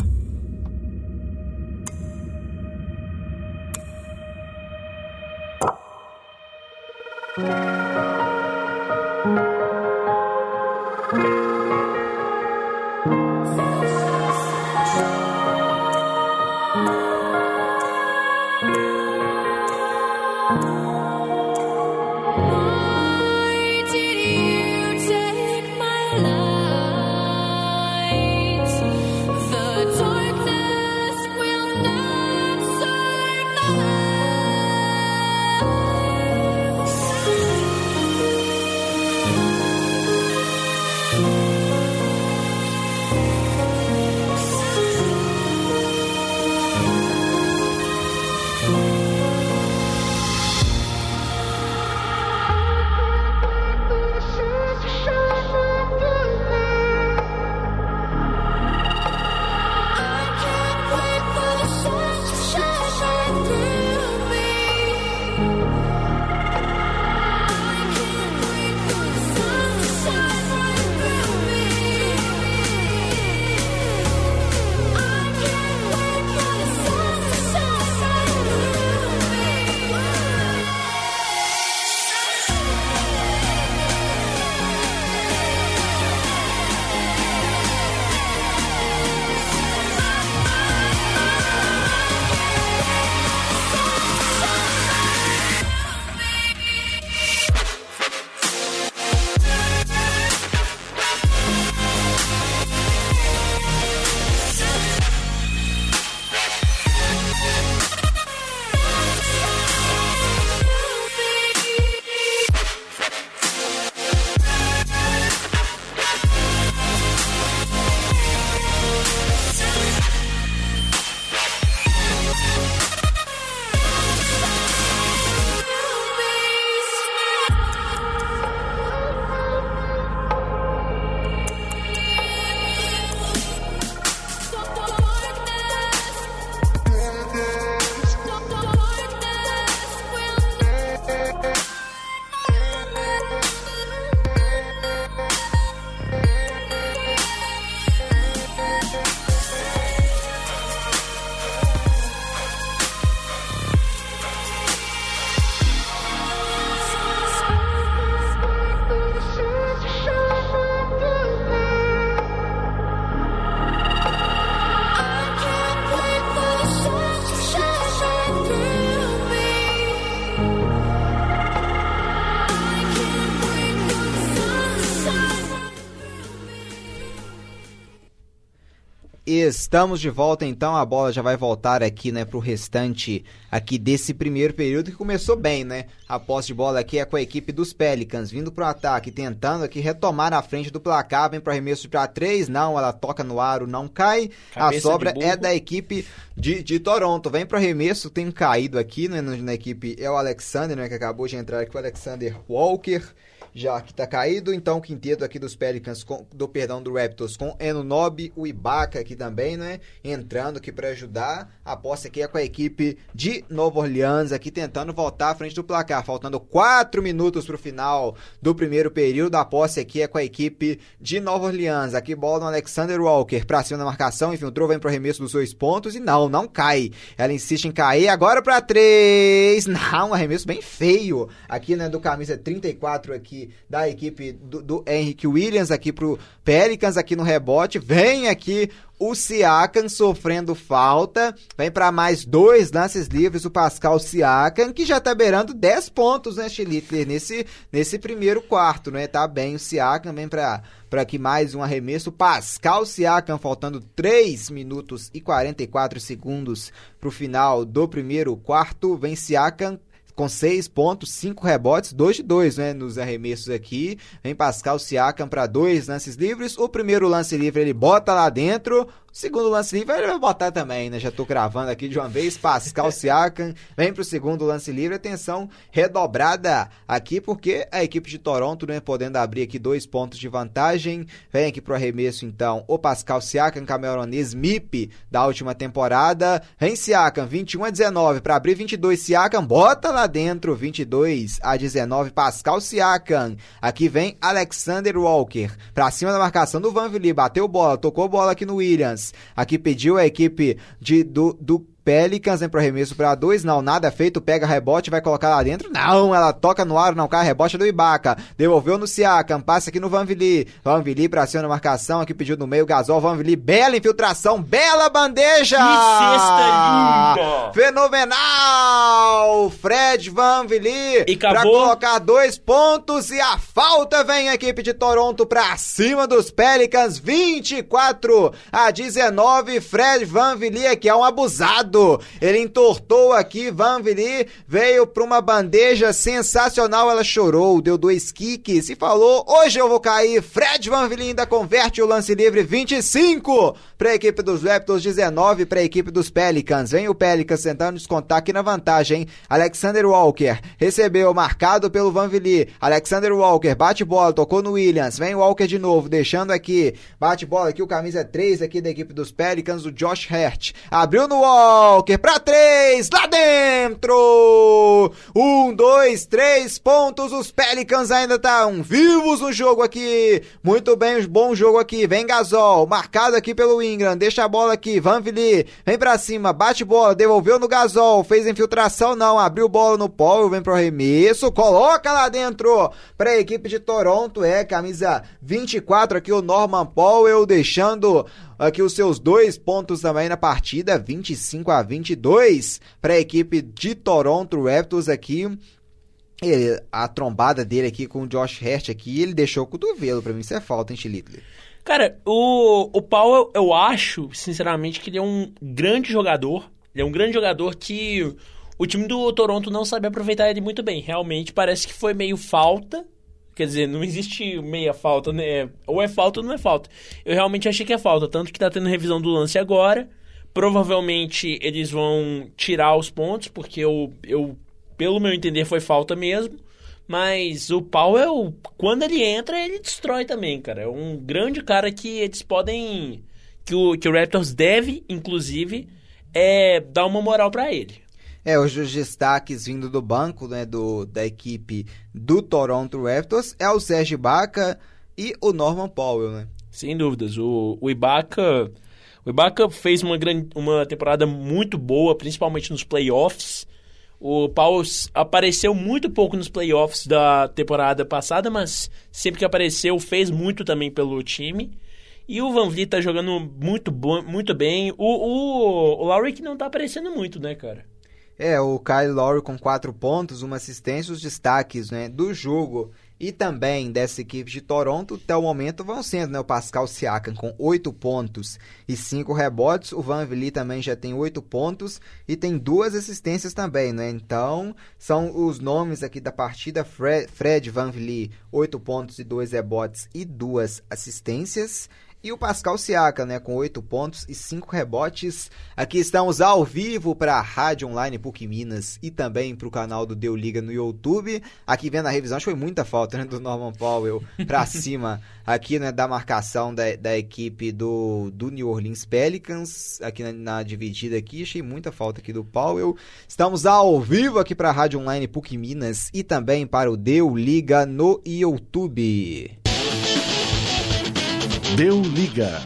Música Estamos de volta então, a bola já vai voltar aqui, né, pro restante aqui desse primeiro período que começou bem, né? A posse de bola aqui é com a equipe dos Pelicans, vindo pro ataque, tentando aqui retomar na frente do placar, vem pro arremesso para três, não, ela toca no aro, não cai. Cabeça a sobra é da equipe de, de Toronto, vem pro arremesso, tem caído aqui, né, na equipe é o Alexander, né, que acabou de entrar aqui, o Alexander Walker já que está caído. Então, o quinteto aqui dos Pelicans, com, do perdão, do Raptors, com Enonobi, o Ibaka aqui também, né? Entrando aqui para ajudar. A posse aqui é com a equipe de Nova Orleans, aqui tentando voltar à frente do placar. Faltando 4 minutos para o final do primeiro período. A posse aqui é com a equipe de Nova Orleans. Aqui bola no Alexander Walker para cima da marcação, infiltrou, vem pro arremesso dos dois pontos e não, não cai. Ela insiste em cair, agora para três. Não, um arremesso bem feio. Aqui, né, do camisa 34 aqui da equipe do, do Henrique Williams aqui pro Pelicans aqui no rebote. Vem aqui o Siakam sofrendo falta. Vem para mais dois lances livres o Pascal Siakam, que já tá beirando 10 pontos, né, Chilitler, nesse, nesse primeiro quarto, né? Tá bem o Siakam, vem para para aqui mais um arremesso. Pascal Siakam, faltando 3 minutos e 44 segundos pro final do primeiro quarto. Vem Siakam com 6 pontos, 5 rebotes, 2 de 2 né, nos arremessos aqui. Vem Pascal Siakam para dois lances livres. O primeiro lance livre ele bota lá dentro. Segundo lance livre, ele vai botar também, né? Já tô gravando aqui de uma vez. Pascal Siakam vem pro segundo lance livre. Atenção redobrada aqui, porque a equipe de Toronto, né? Podendo abrir aqui dois pontos de vantagem. Vem aqui pro arremesso, então, o Pascal Siakam, cameronês MIP da última temporada. Vem Siakam, 21 a 19 para abrir 22. Siakam bota lá dentro, 22 a 19. Pascal Siakam. Aqui vem Alexander Walker pra cima da marcação do Van Vliet. Bateu bola, tocou bola aqui no Williams. Aqui pediu a equipe de, do, do Pelicans, vem pro arremesso para dois, não, nada feito, pega rebote, vai colocar lá dentro, não, ela toca no ar, não cai, rebote do Ibaka, devolveu no Siakam, passa aqui no Van Vili, Van Vili pra cima na marcação, aqui pediu no meio, Gasol, Van Vili, bela infiltração, bela bandeja! Que cesta linda! Fenomenal! Fred Van Vili e pra colocar dois pontos e a falta vem a equipe de Toronto pra cima dos Pelicans, 24 a 19, Fred Van Vili que é um abusado ele entortou aqui, Van Vili veio para uma bandeja sensacional, ela chorou, deu dois kicks e falou: "Hoje eu vou cair". Fred Van Vili ainda converte o lance livre 25 para a equipe dos Raptors, 19 para a equipe dos Pelicans. Vem o Pelicans tentando descontar aqui na vantagem. Alexander Walker recebeu marcado pelo Van Vili. Alexander Walker bate bola, tocou no Williams. Vem o Walker de novo, deixando aqui. Bate bola aqui o camisa 3 aqui da equipe dos Pelicans, o Josh Hart. Abriu no wall Walker para três, lá dentro! Um, dois, três pontos. Os Pelicans ainda estão vivos no jogo aqui. Muito bem, bom jogo aqui. Vem Gasol, marcado aqui pelo Ingram. Deixa a bola aqui. Van Vili, vem para cima, bate bola, devolveu no Gasol. Fez infiltração, não. Abriu bola no Paul, vem pro arremesso. Coloca lá dentro para a equipe de Toronto. É camisa 24 aqui, o Norman Powell, deixando aqui os seus dois pontos também na partida, 25 a 22 para a equipe de Toronto Raptors aqui. Ele, a trombada dele aqui com o Josh Hart aqui, ele deixou o cotovelo, para mim isso é falta, hein, Chilitler? Cara, o, o Paulo, eu acho, sinceramente, que ele é um grande jogador. Ele é um grande jogador que o time do Toronto não sabe aproveitar ele muito bem. Realmente parece que foi meio falta Quer dizer, não existe meia falta, né? Ou é falta ou não é falta. Eu realmente achei que é falta, tanto que tá tendo revisão do lance agora. Provavelmente eles vão tirar os pontos, porque eu, eu pelo meu entender, foi falta mesmo. Mas o Powell, quando ele entra, ele destrói também, cara. É um grande cara que eles podem. Que o, que o Raptors deve, inclusive, é dar uma moral para ele. É, hoje os destaques vindo do banco, né, do, da equipe do Toronto Raptors é o Sérgio Ibaka e o Norman Powell, né? Sem dúvidas. O, o Ibaka, o Ibaka fez uma, grande, uma temporada muito boa, principalmente nos playoffs. O Powell apareceu muito pouco nos playoffs da temporada passada, mas sempre que apareceu fez muito também pelo time. E o Van Vliet tá jogando muito, muito bem. O, o, o Lowry que não tá aparecendo muito, né, cara? É, o Kyle Lowry com quatro pontos, uma assistência, os destaques né, do jogo e também dessa equipe de Toronto, até o momento vão sendo né, o Pascal Siakam com 8 pontos e 5 rebotes, o Van Vliet também já tem 8 pontos e tem duas assistências também, né? Então, são os nomes aqui da partida, Fred, Fred Van Vliet, 8 pontos e 2 rebotes e duas assistências. E o Pascal Siaka, né, com 8 pontos e 5 rebotes. Aqui estamos ao vivo para a Rádio Online PUC Minas e também para o canal do Deu Liga no YouTube. Aqui vendo a revisão, acho que foi muita falta né, do Norman Powell para cima aqui né, da marcação da, da equipe do, do New Orleans Pelicans. Aqui na, na dividida aqui, achei muita falta aqui do Powell. Estamos ao vivo aqui para a Rádio Online PUC Minas e também para o Deu Liga no YouTube. Deu liga.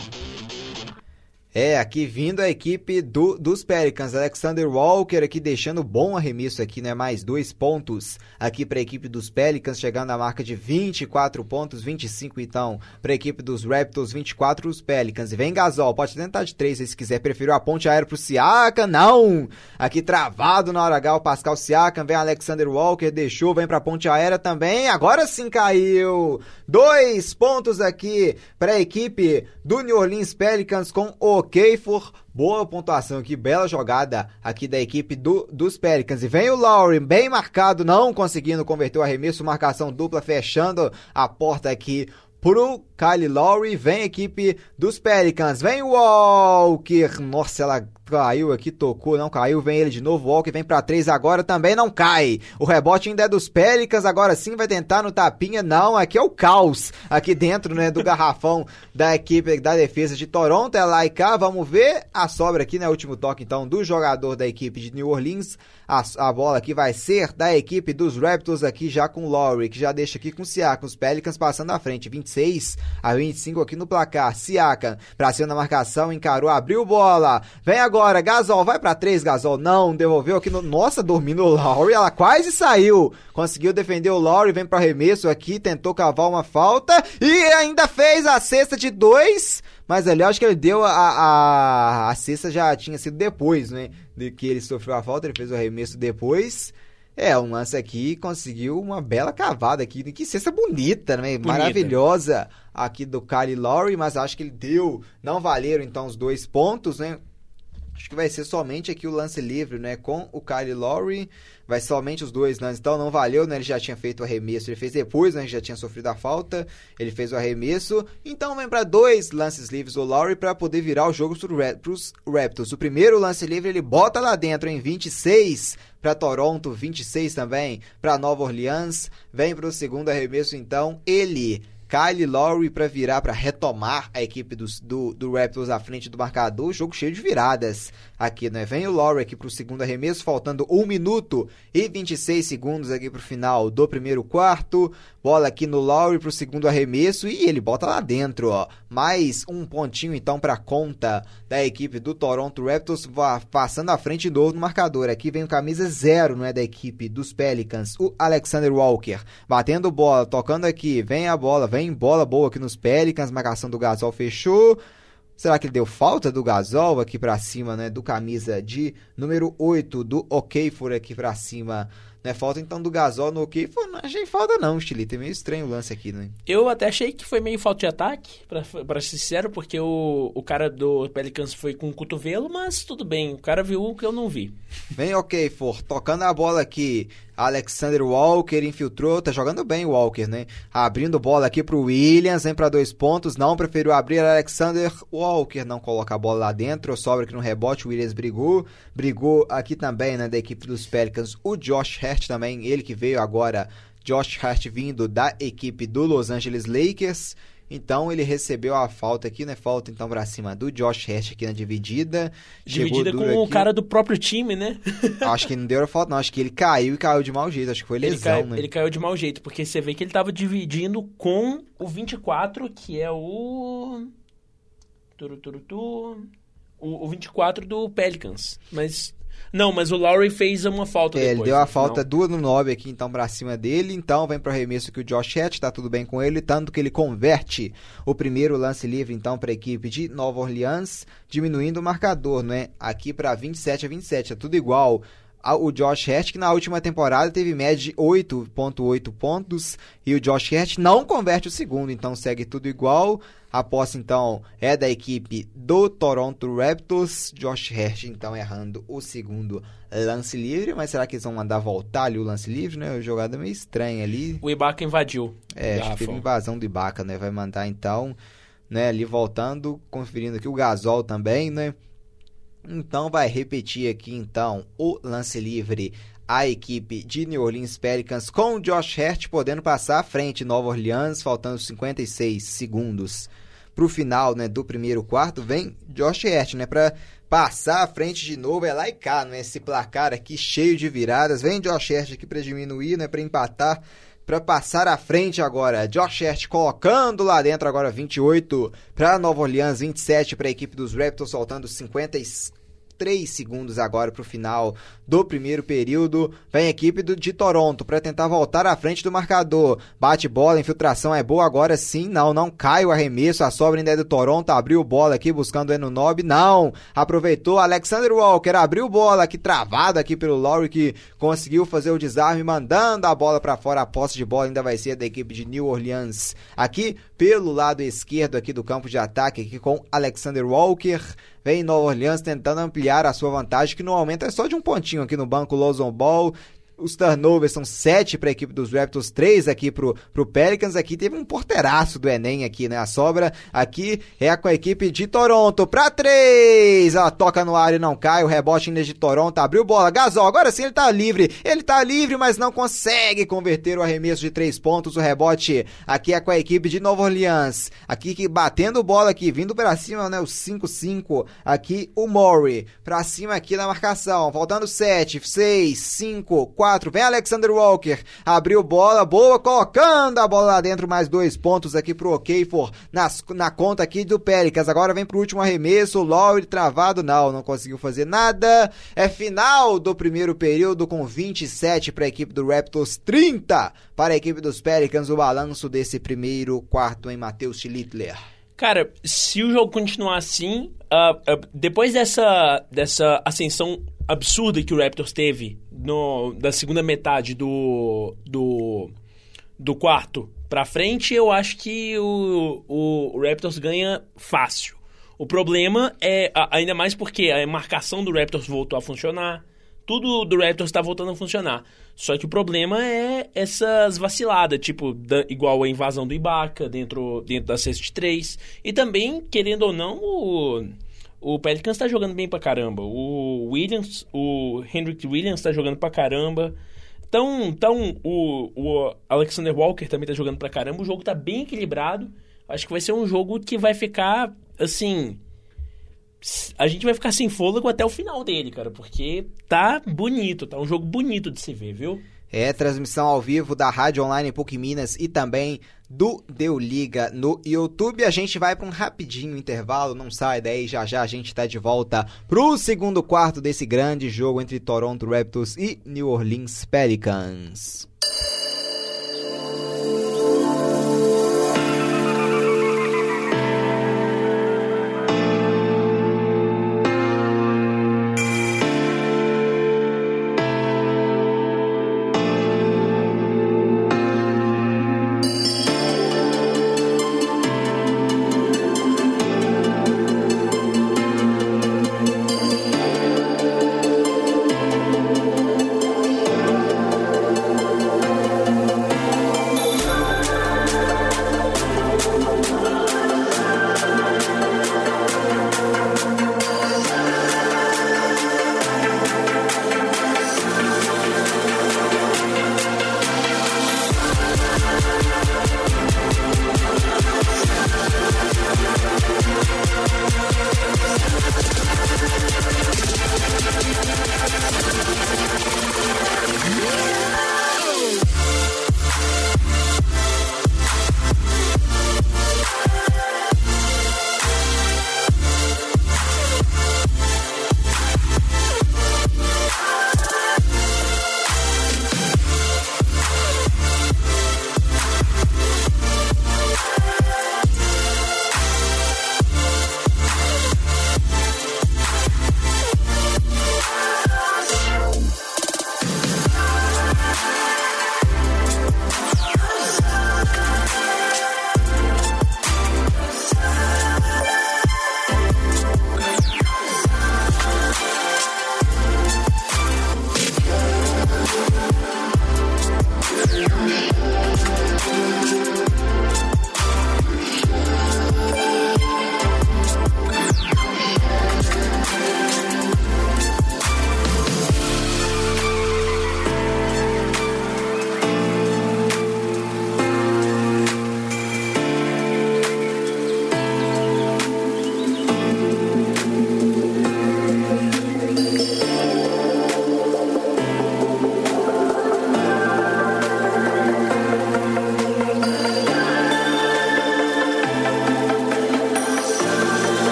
É, aqui vindo a equipe do, dos Pelicans, Alexander Walker aqui deixando bom arremesso aqui, né? Mais dois pontos aqui para a equipe dos Pelicans, chegando à marca de 24 pontos, 25 então para a equipe dos Raptors, 24 os Pelicans. E vem Gasol, pode tentar de três se quiser, preferiu a ponte aérea pro Siakam, não! Aqui travado na hora H o Pascal Siakam, vem Alexander Walker, deixou, vem para a ponte aérea também, agora sim caiu! Dois pontos aqui para a equipe do New Orleans Pelicans com o Okafor. Boa pontuação aqui, bela jogada aqui da equipe do, dos Pelicans. E vem o Lowry, bem marcado, não conseguindo converter o arremesso, marcação dupla, fechando a porta aqui pro Kyle Lowry. Vem a equipe dos Pelicans, vem o Walker. Nossa, ela caiu aqui, tocou, não caiu, vem ele de novo, Walker vem para três agora, também não cai. O rebote ainda é dos Pelicans, agora sim vai tentar no tapinha, não, aqui é o caos, aqui dentro, né, do garrafão da equipe da defesa de Toronto, é lá e cá, vamos ver a sobra aqui, né, último toque então do jogador da equipe de New Orleans, a, a bola aqui vai ser da equipe dos Raptors aqui já com Lowry, que já deixa aqui com Siakam, os Pelicans passando à frente, 26 a 25 aqui no placar, Siakam pra cima da marcação, encarou, abriu bola, vem agora agora, Gasol, vai para três, Gasol. Não, devolveu aqui no. Nossa, dormindo o Lowry, ela quase saiu. Conseguiu defender o Lowry, vem para arremesso aqui, tentou cavar uma falta e ainda fez a cesta de dois. Mas ali eu acho que ele deu a, a, a cesta já tinha sido depois, né? De que ele sofreu a falta, ele fez o arremesso depois. É, um lance aqui conseguiu uma bela cavada aqui. Que cesta bonita, né? Bonita. Maravilhosa aqui do Kyle Lowry, mas acho que ele deu. Não valeram então os dois pontos, né? Acho que vai ser somente aqui o lance livre, né? Com o Kyle Lowry. Vai somente os dois lances. Então não valeu, né? Ele já tinha feito o arremesso. Ele fez depois, né? Já tinha sofrido a falta. Ele fez o arremesso. Então vem para dois lances livres o Lowry para poder virar o jogo para os Raptors. O primeiro lance livre ele bota lá dentro em 26 para Toronto, 26 também para Nova Orleans. Vem para o segundo arremesso então. Ele Kyle Lowry para virar, para retomar a equipe do, do, do, Raptors à frente do marcador. Jogo cheio de viradas aqui, né? Vem o Lowry aqui para o segundo arremesso, faltando 1 minuto e 26 segundos aqui para o final do primeiro quarto. Bola aqui no Lowry para o segundo arremesso e ele bota lá dentro, ó. Mais um pontinho então para conta da equipe do Toronto Raptors, passando à frente do no marcador. Aqui vem o camisa zero, não é da equipe dos Pelicans, o Alexander Walker. Batendo bola, tocando aqui, vem a bola, vem bola boa aqui nos Pelicans, marcação do Gasol fechou. Será que ele deu falta do Gasol aqui para cima, né? Do camisa de número 8 do Okafor aqui para cima né? Falta então do Gasol no que não achei falta não, Stilito. É meio estranho o lance aqui, né? Eu até achei que foi meio falta de ataque, pra, pra ser sincero, porque o, o cara do Pelicans foi com o cotovelo, mas tudo bem, o cara viu o que eu não vi. Bem ok, For. Tocando a bola aqui, Alexander Walker infiltrou, tá jogando bem o Walker, né? Abrindo bola aqui pro Williams, vem para dois pontos, não preferiu abrir Alexander Walker, não coloca a bola lá dentro, sobra aqui no rebote, o Williams brigou, brigou aqui também, né, da equipe dos Pelicans, o Josh Hart também, ele que veio agora, Josh Hart vindo da equipe do Los Angeles Lakers, então ele recebeu a falta aqui, né? Falta então pra cima do Josh Hart aqui na dividida. Dividida com aqui. o cara do próprio time, né? acho que não deu a falta, não. Acho que ele caiu e caiu de mau jeito. Acho que foi lesão, ele caiu, né? Ele caiu de mau jeito, porque você vê que ele tava dividindo com o 24, que é o. Turuturutu. O, o 24 do Pelicans. Mas não, mas o Lowry fez uma falta é, depois. Ele deu a falta duas no 9 aqui, então, pra cima dele. Então, vem pro arremesso que o Josh Hatch, tá tudo bem com ele, tanto que ele converte o primeiro lance livre, então, pra equipe de Nova Orleans, diminuindo o marcador, né? Aqui pra 27 a 27, é tudo igual o Josh Hart, que na última temporada teve média de 8.8 pontos, e o Josh Hart não converte o segundo, então segue tudo igual. A posse, então, é da equipe do Toronto Raptors. Josh Hart, então, errando o segundo lance livre. Mas será que eles vão mandar voltar ali o lance livre, né? O jogada meio estranha ali. O Ibaka invadiu. É, acho que teve invasão do Ibaka, né? Vai mandar, então, né? Ali voltando, conferindo aqui o Gasol também, né? Então vai repetir aqui então o lance livre a equipe de New Orleans Pelicans com Josh Hart podendo passar à frente Nova Orleans, faltando 56 segundos para o final né, do primeiro quarto. Vem Josh Hart, né, para passar à frente de novo, é lá e cá, né, esse placar aqui cheio de viradas. Vem Josh Hart aqui para diminuir, né, para empatar para passar à frente agora. Josh Hart colocando lá dentro agora 28 para Nova Orleans, 27 para a equipe dos Raptors, soltando 53 3 segundos agora para o final do primeiro período. Vem a equipe do, de Toronto para tentar voltar à frente do marcador. Bate bola, infiltração é boa agora sim. Não, não cai o arremesso. A sobra ainda é do Toronto. Abriu bola aqui buscando o Enunob. Não. Aproveitou Alexander Walker. Abriu bola aqui travado aqui pelo Lowry que conseguiu fazer o desarme mandando a bola para fora. A posse de bola ainda vai ser da equipe de New Orleans. Aqui pelo lado esquerdo aqui do campo de ataque aqui com Alexander Walker. Vem Nova Orleans tentando ampliar a sua vantagem, que no momento é só de um pontinho aqui no banco Lozon Ball. Os turnovers são sete para a equipe dos Raptors, três aqui pro, pro Pelicans. Aqui teve um porteiraço do Enem aqui, né? A sobra aqui é com a equipe de Toronto para três. Ela toca no ar e não cai. O rebote ainda de Toronto abriu bola. Gasol, agora sim ele tá livre. Ele tá livre, mas não consegue converter o arremesso de três pontos. O rebote aqui é com a equipe de Nova Orleans. Aqui que batendo bola aqui, vindo para cima, né? O 5-5. Aqui o Murray para cima aqui na marcação. Faltando 7, 6, 5, 4. 4. Vem Alexander Walker. Abriu bola, boa, colocando a bola lá dentro. Mais dois pontos aqui pro Okafor nas, na conta aqui do Pelicans. Agora vem pro último arremesso. Lowry travado. Não, não conseguiu fazer nada. É final do primeiro período com 27 para a equipe do Raptors, 30 para a equipe dos Pelicans. O balanço desse primeiro quarto em Matheus Schlittler. Cara, se o jogo continuar assim, uh, uh, depois dessa, dessa ascensão absurda que o Raptors teve no, da segunda metade do, do, do quarto pra frente, eu acho que o, o, Raptors ganha fácil. O problema é, ainda mais porque a marcação do Raptors voltou a funcionar, tudo do Raptors está voltando a funcionar. Só que o problema é essas vaciladas, tipo, da, igual a invasão do Ibaka dentro, dentro da cesta de 3. E também, querendo ou não, o, o Pelicans está jogando bem pra caramba. O Williams, o Hendrick Williams está jogando pra caramba. Então, então o, o Alexander Walker também está jogando pra caramba. O jogo está bem equilibrado. Acho que vai ser um jogo que vai ficar, assim... A gente vai ficar sem fôlego até o final dele, cara. Porque tá bonito, tá um jogo bonito de se ver, viu? É transmissão ao vivo da Rádio Online PUC Minas e também do Deu Liga no YouTube. A gente vai para um rapidinho intervalo, não sai daí, já já a gente está de volta pro segundo quarto desse grande jogo entre Toronto Raptors e New Orleans Pelicans.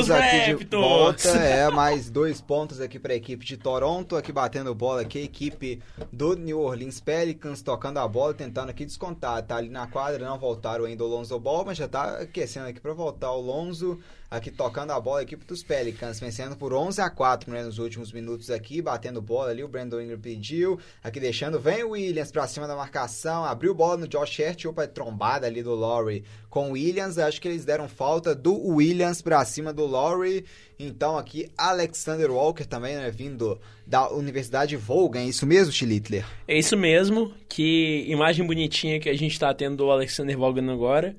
Estamos aqui de volta, é, mais dois pontos aqui para a equipe de Toronto, aqui batendo bola aqui, a equipe do New Orleans Pelicans tocando a bola, tentando aqui descontar, tá ali na quadra, não voltaram ainda o Lonzo Ball, mas já tá aquecendo aqui para voltar o Lonzo, aqui tocando a bola, a equipe dos Pelicans, vencendo por 11 a 4 né, nos últimos minutos aqui, batendo bola ali, o Brandon Ingram pediu, aqui deixando, vem o Williams para cima da marcação, abriu bola no Josh Hart, opa, trombada ali do Laurie com o Williams, acho que eles deram falta do Williams para cima do Laurie, então aqui Alexander Walker também, né, vindo da Universidade Volga, é isso mesmo, Schlittler? É isso mesmo, que imagem bonitinha que a gente tá tendo do Alexander Volgan agora,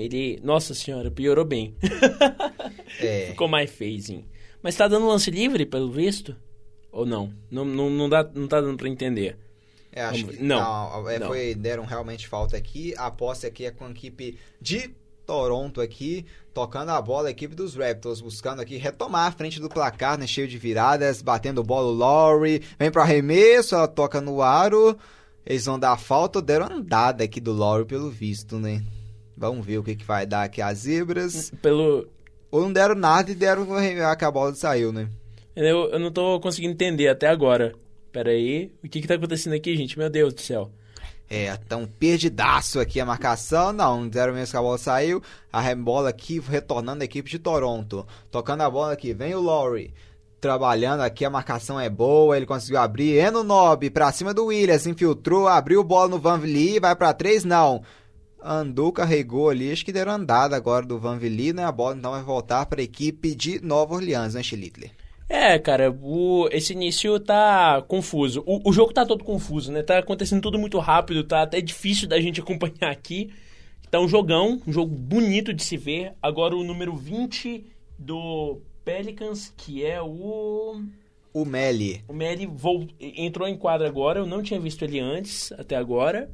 ele, nossa senhora, piorou bem. é. Ficou mais feizinho. Mas tá dando lance livre, pelo visto? Ou não? Não, não, não, dá, não tá dando pra entender. É, acho que não, não, é, não. Foi, deram realmente falta aqui. A posse aqui é com a equipe de Toronto aqui, tocando a bola, a equipe dos Raptors, buscando aqui retomar a frente do placar, né, cheio de viradas, batendo bola o Laurie, vem pro arremesso, ela toca no aro, eles vão dar falta, deram andada aqui do Laurie pelo visto, né? Vamos ver o que, que vai dar aqui as zebras. Pelo... Ou não deram nada e deram que a bola saiu, né? Eu, eu não tô conseguindo entender até agora. Pera aí, o que que tá acontecendo aqui, gente? Meu Deus do céu. É, tão perdidaço aqui a marcação. Não, zero mesmo que a bola saiu. A rebola aqui retornando a equipe de Toronto. Tocando a bola aqui, vem o Laurie. Trabalhando aqui, a marcação é boa. Ele conseguiu abrir. Eno Nob pra cima do Williams. Infiltrou, abriu bola no Van Vliet. Vai pra três, não andou, carregou ali, acho que deram andada agora do Van Vliet, né? A bola então vai voltar para a equipe de Nova Orleans, né, Schlittler? É, cara, o, esse início tá confuso. O, o jogo tá todo confuso, né? Tá acontecendo tudo muito rápido, tá até difícil da gente acompanhar aqui. Tá um jogão, um jogo bonito de se ver. Agora o número 20 do Pelicans, que é o. O Meli. O Meli entrou em quadra agora, eu não tinha visto ele antes, até agora.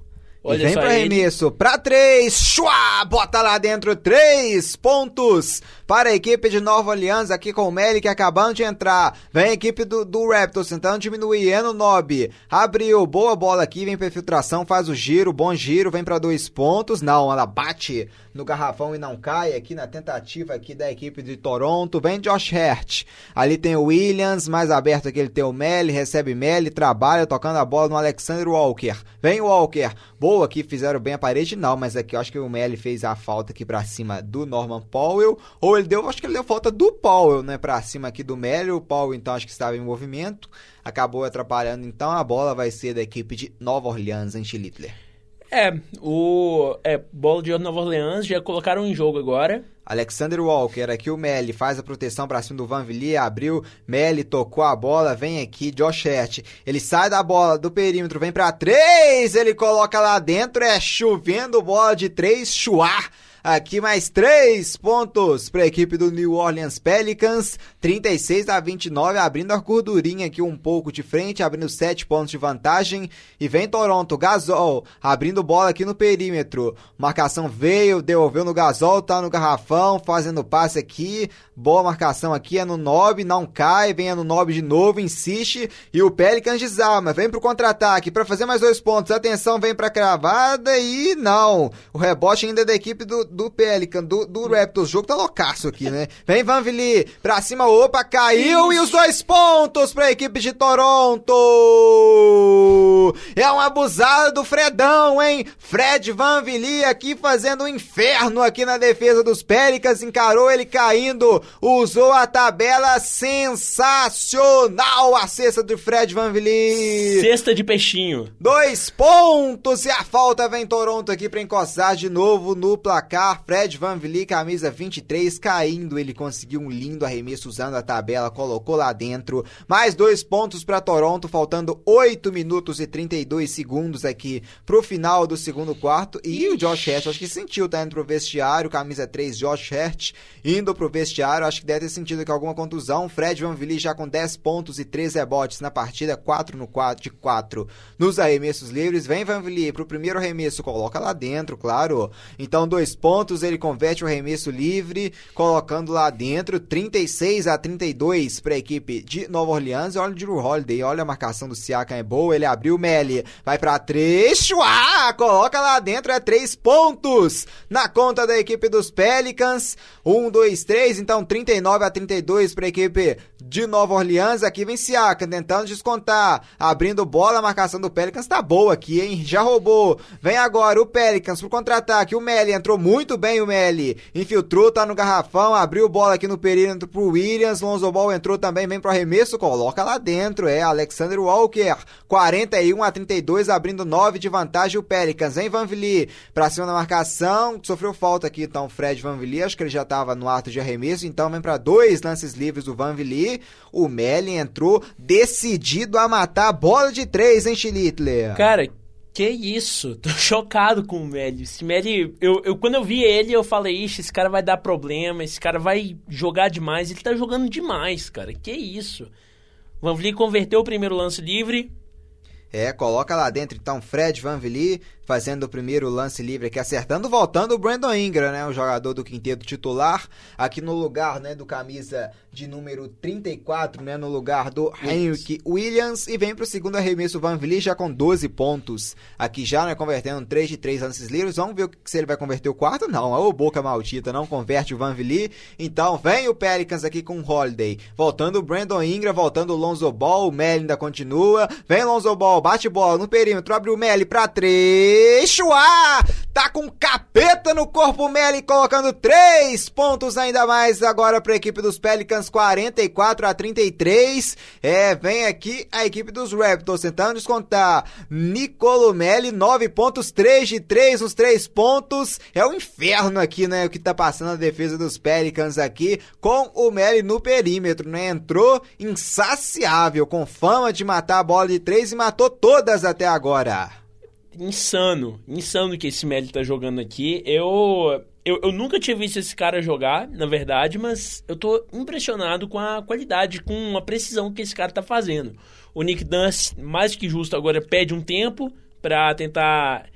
Olha e vem para arremesso, para três, chua, bota lá dentro, três pontos para a equipe de Nova Orleans, aqui com o Melick acabando de entrar, vem a equipe do, do Raptors tentando diminuir, Eno Nob, abriu, boa bola aqui, vem para infiltração, faz o giro, bom giro, vem para dois pontos, não, ela bate no garrafão e não cai aqui na tentativa aqui da equipe de Toronto. Vem Josh Hart. Ali tem o Williams, mais aberto aqui ele tem o Melly, recebe Melly, trabalha tocando a bola no Alexander Walker. Vem Walker. Boa aqui, fizeram bem a parede, não, mas aqui eu acho que o Melly fez a falta aqui para cima do Norman Powell, ou ele deu, acho que ele deu falta do Powell, né, para cima aqui do Melly. O Powell então acho que estava em movimento, acabou atrapalhando, então a bola vai ser da equipe de Nova Orleans, Anti-Littler. É, o é, bola de Nova Orleans já colocaram em jogo agora. Alexander Walker, aqui o Melly faz a proteção para cima do Van Villiers, abriu, Melly tocou a bola, vem aqui, Josh ele sai da bola do perímetro, vem para três, ele coloca lá dentro, é chovendo bola de três, chuar Aqui mais três pontos para a equipe do New Orleans Pelicans. 36 a 29, abrindo a gordurinha aqui um pouco de frente, abrindo sete pontos de vantagem. E vem Toronto, Gasol, abrindo bola aqui no perímetro. Marcação veio, devolveu no Gasol, tá no garrafão, fazendo passe aqui. Boa marcação aqui, é no Nob, não cai, vem no Nob de novo, insiste. E o Pelicans desarma, vem pro contra-ataque para fazer mais dois pontos. Atenção, vem pra cravada e não. O rebote ainda é da equipe do do Pelican, do, do Raptors. O jogo tá loucaço aqui, né? Vem Van Vili, pra cima, opa, caiu e os dois pontos pra equipe de Toronto! É um abusado do Fredão, hein? Fred Van Vili aqui fazendo um inferno aqui na defesa dos Pelicans, encarou ele caindo, usou a tabela sensacional a cesta do Fred Van Vili. Cesta de peixinho. Dois pontos e a falta vem Toronto aqui pra encostar de novo no placar Fred Van Vliet, camisa 23, caindo. Ele conseguiu um lindo arremesso usando a tabela, colocou lá dentro. Mais dois pontos para Toronto, faltando 8 minutos e 32 segundos aqui pro final do segundo quarto. E o Josh Hart, acho que sentiu, tá indo pro vestiário. Camisa 3, Josh Hart, indo pro vestiário. Acho que deve ter sentido que alguma contusão. Fred Van Vliet já com 10 pontos e 3 rebotes na partida, 4 no 4 de 4 nos arremessos livres. Vem Van Vliet pro primeiro arremesso, coloca lá dentro, claro. Então, dois pontos pontos, ele converte o arremesso livre, colocando lá dentro 36 a 32 para a equipe de Nova Orleans. E olha o Drew Holiday, olha a marcação do Siakam é boa, ele abriu o Melly, vai para 3, chua, coloca lá dentro, é 3 pontos na conta da equipe dos Pelicans. 1, 2, 3, então 39 a 32 para a equipe de Nova Orleans. Aqui vem Siakam tentando descontar, abrindo bola, a marcação do Pelicans tá boa aqui, hein? Já roubou. Vem agora o Pelicans pro contra-ataque. O Melly entrou muito bem, o Melly. Infiltrou, tá no garrafão, abriu bola aqui no perímetro pro Williams. Lonzo Ball entrou também, vem pro arremesso, coloca lá dentro. É Alexander Walker, 41 a 32, abrindo 9 de vantagem o Pelicans. Hein, Van Vliet? Pra cima da marcação, sofreu falta aqui então Fred Van Vliet, acho que ele já tava no ato de arremesso, então vem para dois lances livres o Van Vliet. O Melly entrou decidido a matar a bola de três, hein, Schlittler? Cara, que isso? Tô chocado com o Melly. Esse Melly, eu, eu, quando eu vi ele, eu falei, ixi, esse cara vai dar problema, esse cara vai jogar demais. Ele tá jogando demais, cara. Que isso? Van Vliet converteu o primeiro lance livre. É, coloca lá dentro então Fred Van Vliet fazendo o primeiro lance livre aqui, acertando, voltando o Brandon Ingram, né, o jogador do quinteto titular, aqui no lugar, né, do camisa de número 34, né, no lugar do Henrique Williams, e vem para o segundo arremesso Van Vliet já com 12 pontos, aqui já, né, convertendo 3 de 3 lances livres, vamos ver se ele vai converter o quarto, não, o Boca Maldita não converte o Van Vliet, então vem o Pelicans aqui com o Holiday, voltando o Brandon Ingram, voltando o Lonzo Ball, o Melly ainda continua, vem Lonzo Ball, bate bola no perímetro, abre o Melly para 3, Exuá tá com capeta no corpo Melly colocando três pontos ainda mais agora para a equipe dos Pelicans 44 a 33 é vem aqui a equipe dos Raptors tentando descontar Nicolo Melly 9 pontos 3 de 3 nos três pontos. É um inferno aqui né o que tá passando a defesa dos Pelicans aqui com o Melly no perímetro né? Entrou insaciável com fama de matar a bola de três e matou todas até agora insano, insano que esse Melly tá jogando aqui. Eu, eu, eu nunca tinha visto esse cara jogar, na verdade, mas eu tô impressionado com a qualidade, com a precisão que esse cara tá fazendo. O Nick Dance, mais que justo, agora pede um tempo para tentar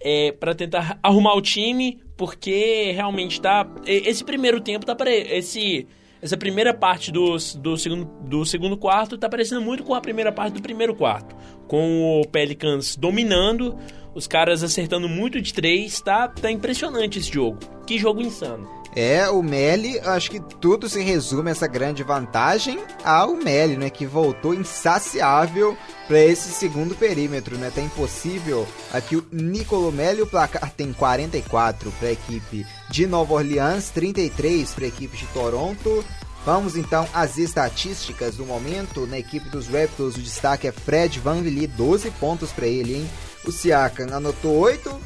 é, para tentar arrumar o time, porque realmente tá esse primeiro tempo tá para esse essa primeira parte do, do, segundo, do segundo quarto tá parecendo muito com a primeira parte do primeiro quarto. Com o Pelicans dominando, os caras acertando muito de três, tá, tá impressionante esse jogo. Que jogo insano. É, o Meli, acho que tudo se resume essa grande vantagem ao Meli, né, que voltou insaciável para esse segundo perímetro, né? Tá impossível. Aqui o Nicolo Meli, o placar tem 44 para a equipe de Nova Orleans, 33 para a equipe de Toronto. Vamos então às estatísticas do momento. Na equipe dos Raptors, o destaque é Fred Van Vliet, 12 pontos para ele, hein? O Siakam anotou 8,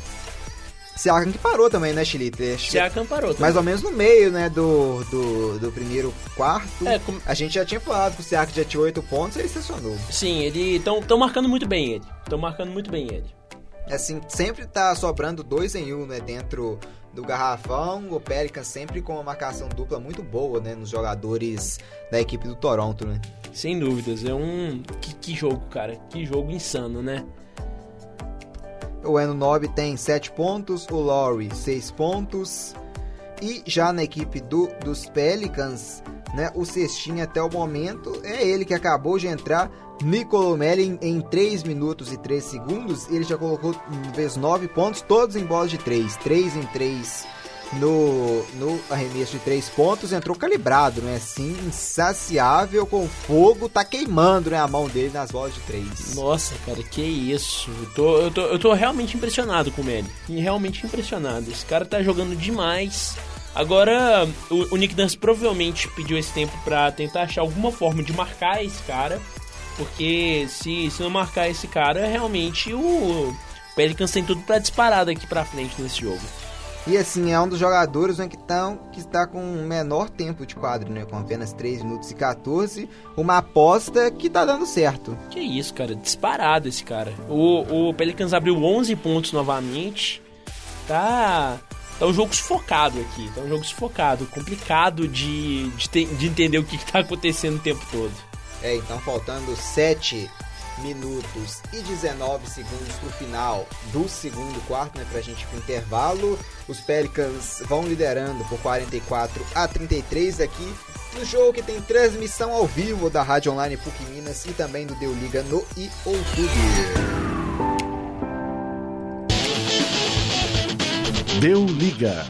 Siakam que parou também, né, Chilite? Siakam parou também. Mais ou menos no meio, né, do, do, do primeiro quarto. É, com... A gente já tinha falado que o Siakam já tinha 8 pontos e ele estacionou. Sim, ele estão marcando muito bem ele. Estão marcando muito bem ele. Assim, sempre tá sobrando dois em um, né, dentro do garrafão. O Pelicans sempre com uma marcação dupla muito boa, né, nos jogadores da equipe do Toronto, né? Sem dúvidas, é um... Que, que jogo, cara. Que jogo insano, né? O Eno Nob tem 7 pontos, o Laurie 6 pontos. E já na equipe do, dos Pelicans, né, o cestinho até o momento é ele que acabou de entrar. Nicolo Melli em 3 minutos e 3 segundos, ele já colocou vezes 9 pontos, todos em bola de 3, 3 em 3 no, no arremesso de três pontos, entrou calibrado, né? Assim, insaciável com fogo, tá queimando né, a mão dele nas bolas de três. Nossa, cara, que isso. Eu tô, eu tô, eu tô realmente impressionado com ele. Realmente impressionado. Esse cara tá jogando demais. Agora, o, o Nick Nurse provavelmente pediu esse tempo para tentar achar alguma forma de marcar esse cara. Porque se, se não marcar esse cara, realmente o Pelicans tem tudo para disparar daqui pra frente nesse jogo. E assim, é um dos jogadores né, que, tão, que está com menor tempo de quadro, né? Com apenas 3 minutos e 14. Uma aposta que tá dando certo. Que isso, cara. Disparado esse cara. O, o Pelicans abriu 11 pontos novamente. Tá... Tá um jogo sufocado aqui. Tá um jogo sufocado. Complicado de, de, te, de entender o que, que tá acontecendo o tempo todo. É, então faltando 7 minutos e 19 segundos pro final do segundo quarto, né, pra gente ir pro intervalo. Os Pelicans vão liderando por 44 a 33 aqui no jogo que tem transmissão ao vivo da Rádio Online PUC Minas e também do Deu Liga no YouTube. Deu Liga.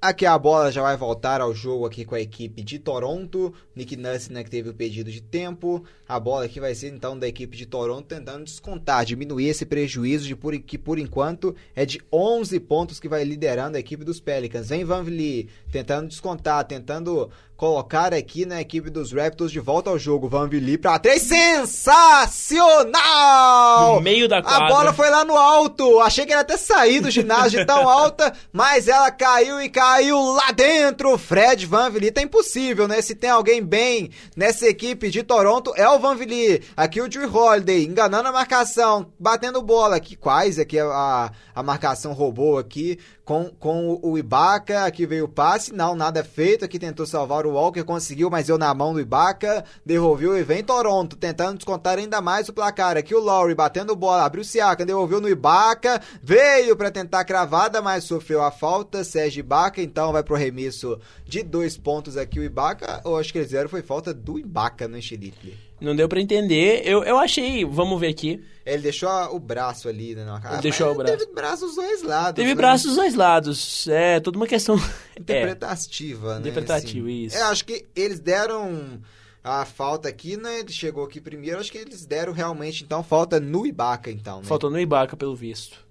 Aqui a bola já vai voltar ao jogo aqui com a equipe de Toronto. Nick Nurse, né, que teve o pedido de tempo. A bola aqui vai ser então da equipe de Toronto tentando descontar, diminuir esse prejuízo de por, que por enquanto é de 11 pontos que vai liderando a equipe dos Pelicans. Vem Van Vliet tentando descontar, tentando colocar aqui na equipe dos Raptors de volta ao jogo. Van Vliet para três, sensacional! No meio da quadra. A bola foi lá no alto. Achei que era até sair do ginásio de tão alta, mas ela caiu e caiu lá dentro. Fred Van Vliet tá impossível, né? Se tem alguém bem nessa equipe de Toronto é o Van Vliet. Aqui o Drew Holiday enganando a marcação, batendo bola. Aqui quase aqui a, a marcação roubou aqui com, com o Ibaka. Aqui veio o passe, não, nada feito. Aqui tentou salvar o Walker, conseguiu, mas eu na mão do Ibaka. Devolveu e vem Toronto, tentando descontar ainda mais o placar. Aqui o Lowry batendo bola, abriu o Siaka, devolveu no Ibaka. Veio para tentar cravada, mas sofreu a falta. Sérgio Ibaka, então vai pro remisso de dois pontos aqui o Ibaka. Eu acho que eles fizeram foi falta do Ibaka no Chiliple. Não deu pra entender. Eu, eu achei, vamos ver aqui. Ele deixou o braço ali, né? Na cara. Ele deixou o braço. Teve braços dos dois lados. Teve né? braços dos dois lados. É, toda uma questão. Interpretativa, é. né? Interpretativa, assim. isso. Eu acho que eles deram a falta aqui, né? Ele chegou aqui primeiro. Acho que eles deram realmente, então, falta no Ibaka, então. Né? Faltou no Ibaka, pelo visto.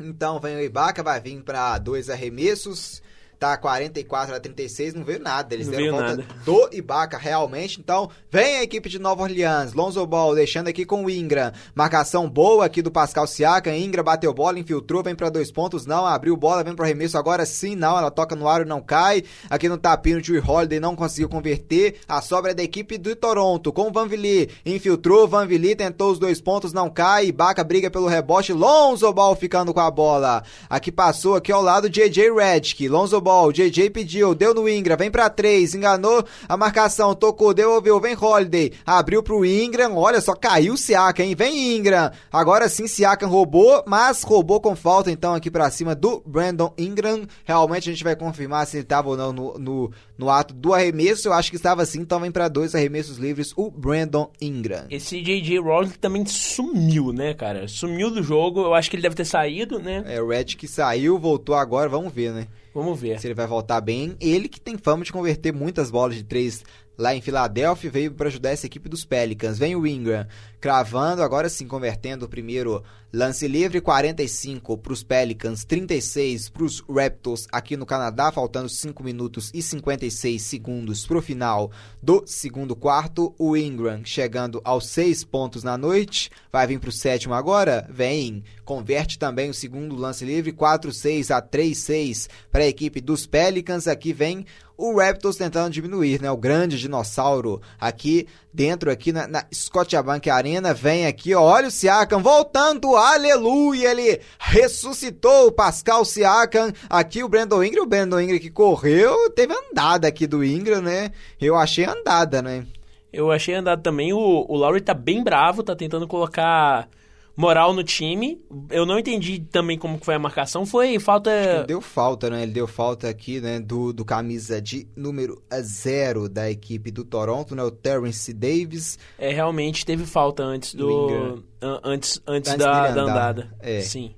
Então, vem o Ibaka, vai vir para dois arremessos tá 44 a 36, não veio nada. Eles não deram volta nada. do Ibaka realmente. Então, vem a equipe de Nova Orleans. Lonzo Ball deixando aqui com o Ingram. Marcação boa aqui do Pascal Siakam. Ingram bateu bola, infiltrou, vem para dois pontos. Não, abriu bola, vem pro arremesso agora sim. Não, ela toca no aro, não cai. Aqui no tapinho, o Drew Holiday não conseguiu converter. A sobra é da equipe do Toronto com o Van Vliet. Infiltrou, Van Vliet tentou os dois pontos, não cai. Ibaka briga pelo rebote. Lonzo Ball ficando com a bola. Aqui passou aqui ao lado JJ Redick. Lonzo Ball ball. JJ pediu, deu no Ingram, vem pra três, enganou a marcação, tocou, devolveu, vem Holiday, abriu pro Ingram, olha só, caiu o Siakam, hein? Vem Ingram. Agora sim, Siakam roubou, mas roubou com falta, então, aqui pra cima do Brandon Ingram. Realmente a gente vai confirmar se ele tava ou não no, no, no ato do arremesso. Eu acho que estava sim, então vem pra dois arremessos livres o Brandon Ingram. Esse JJ Rodick também sumiu, né, cara? Sumiu do jogo, eu acho que ele deve ter saído, né? É, o Red que saiu, voltou agora, vamos ver, né? Vamos ver. Se ele vai voltar bem. Ele que tem fama de converter muitas bolas de três lá em Filadélfia, veio para ajudar essa equipe dos Pelicans. Vem o Ingram cravando, agora sim convertendo o primeiro lance livre, 45 para os Pelicans, 36 para os Raptors aqui no Canadá, faltando 5 minutos e 56 segundos para o final do segundo quarto. O Ingram chegando aos 6 pontos na noite, vai vir para o sétimo agora, vem, converte também o segundo lance livre, 4-6 a 3-6 para a equipe dos Pelicans, aqui vem o Raptors tentando diminuir, né? O grande dinossauro aqui dentro, aqui na, na Scotiabank Arena, vem aqui, ó, olha o Siakam voltando, aleluia, ele ressuscitou o Pascal Siakam, aqui o Brandon Ingram, o Brandon Ingram que correu, teve andada aqui do Ingram, né? Eu achei andada, né? Eu achei andada também, o, o Lowry tá bem bravo, tá tentando colocar moral no time. Eu não entendi também como foi a marcação. Foi falta. Deu falta, né? Ele deu falta aqui, né? Do, do camisa de número zero da equipe do Toronto, né? O Terrence Davis. É, realmente teve falta antes do. Antes, antes, Antes da, da andada. É. Sim.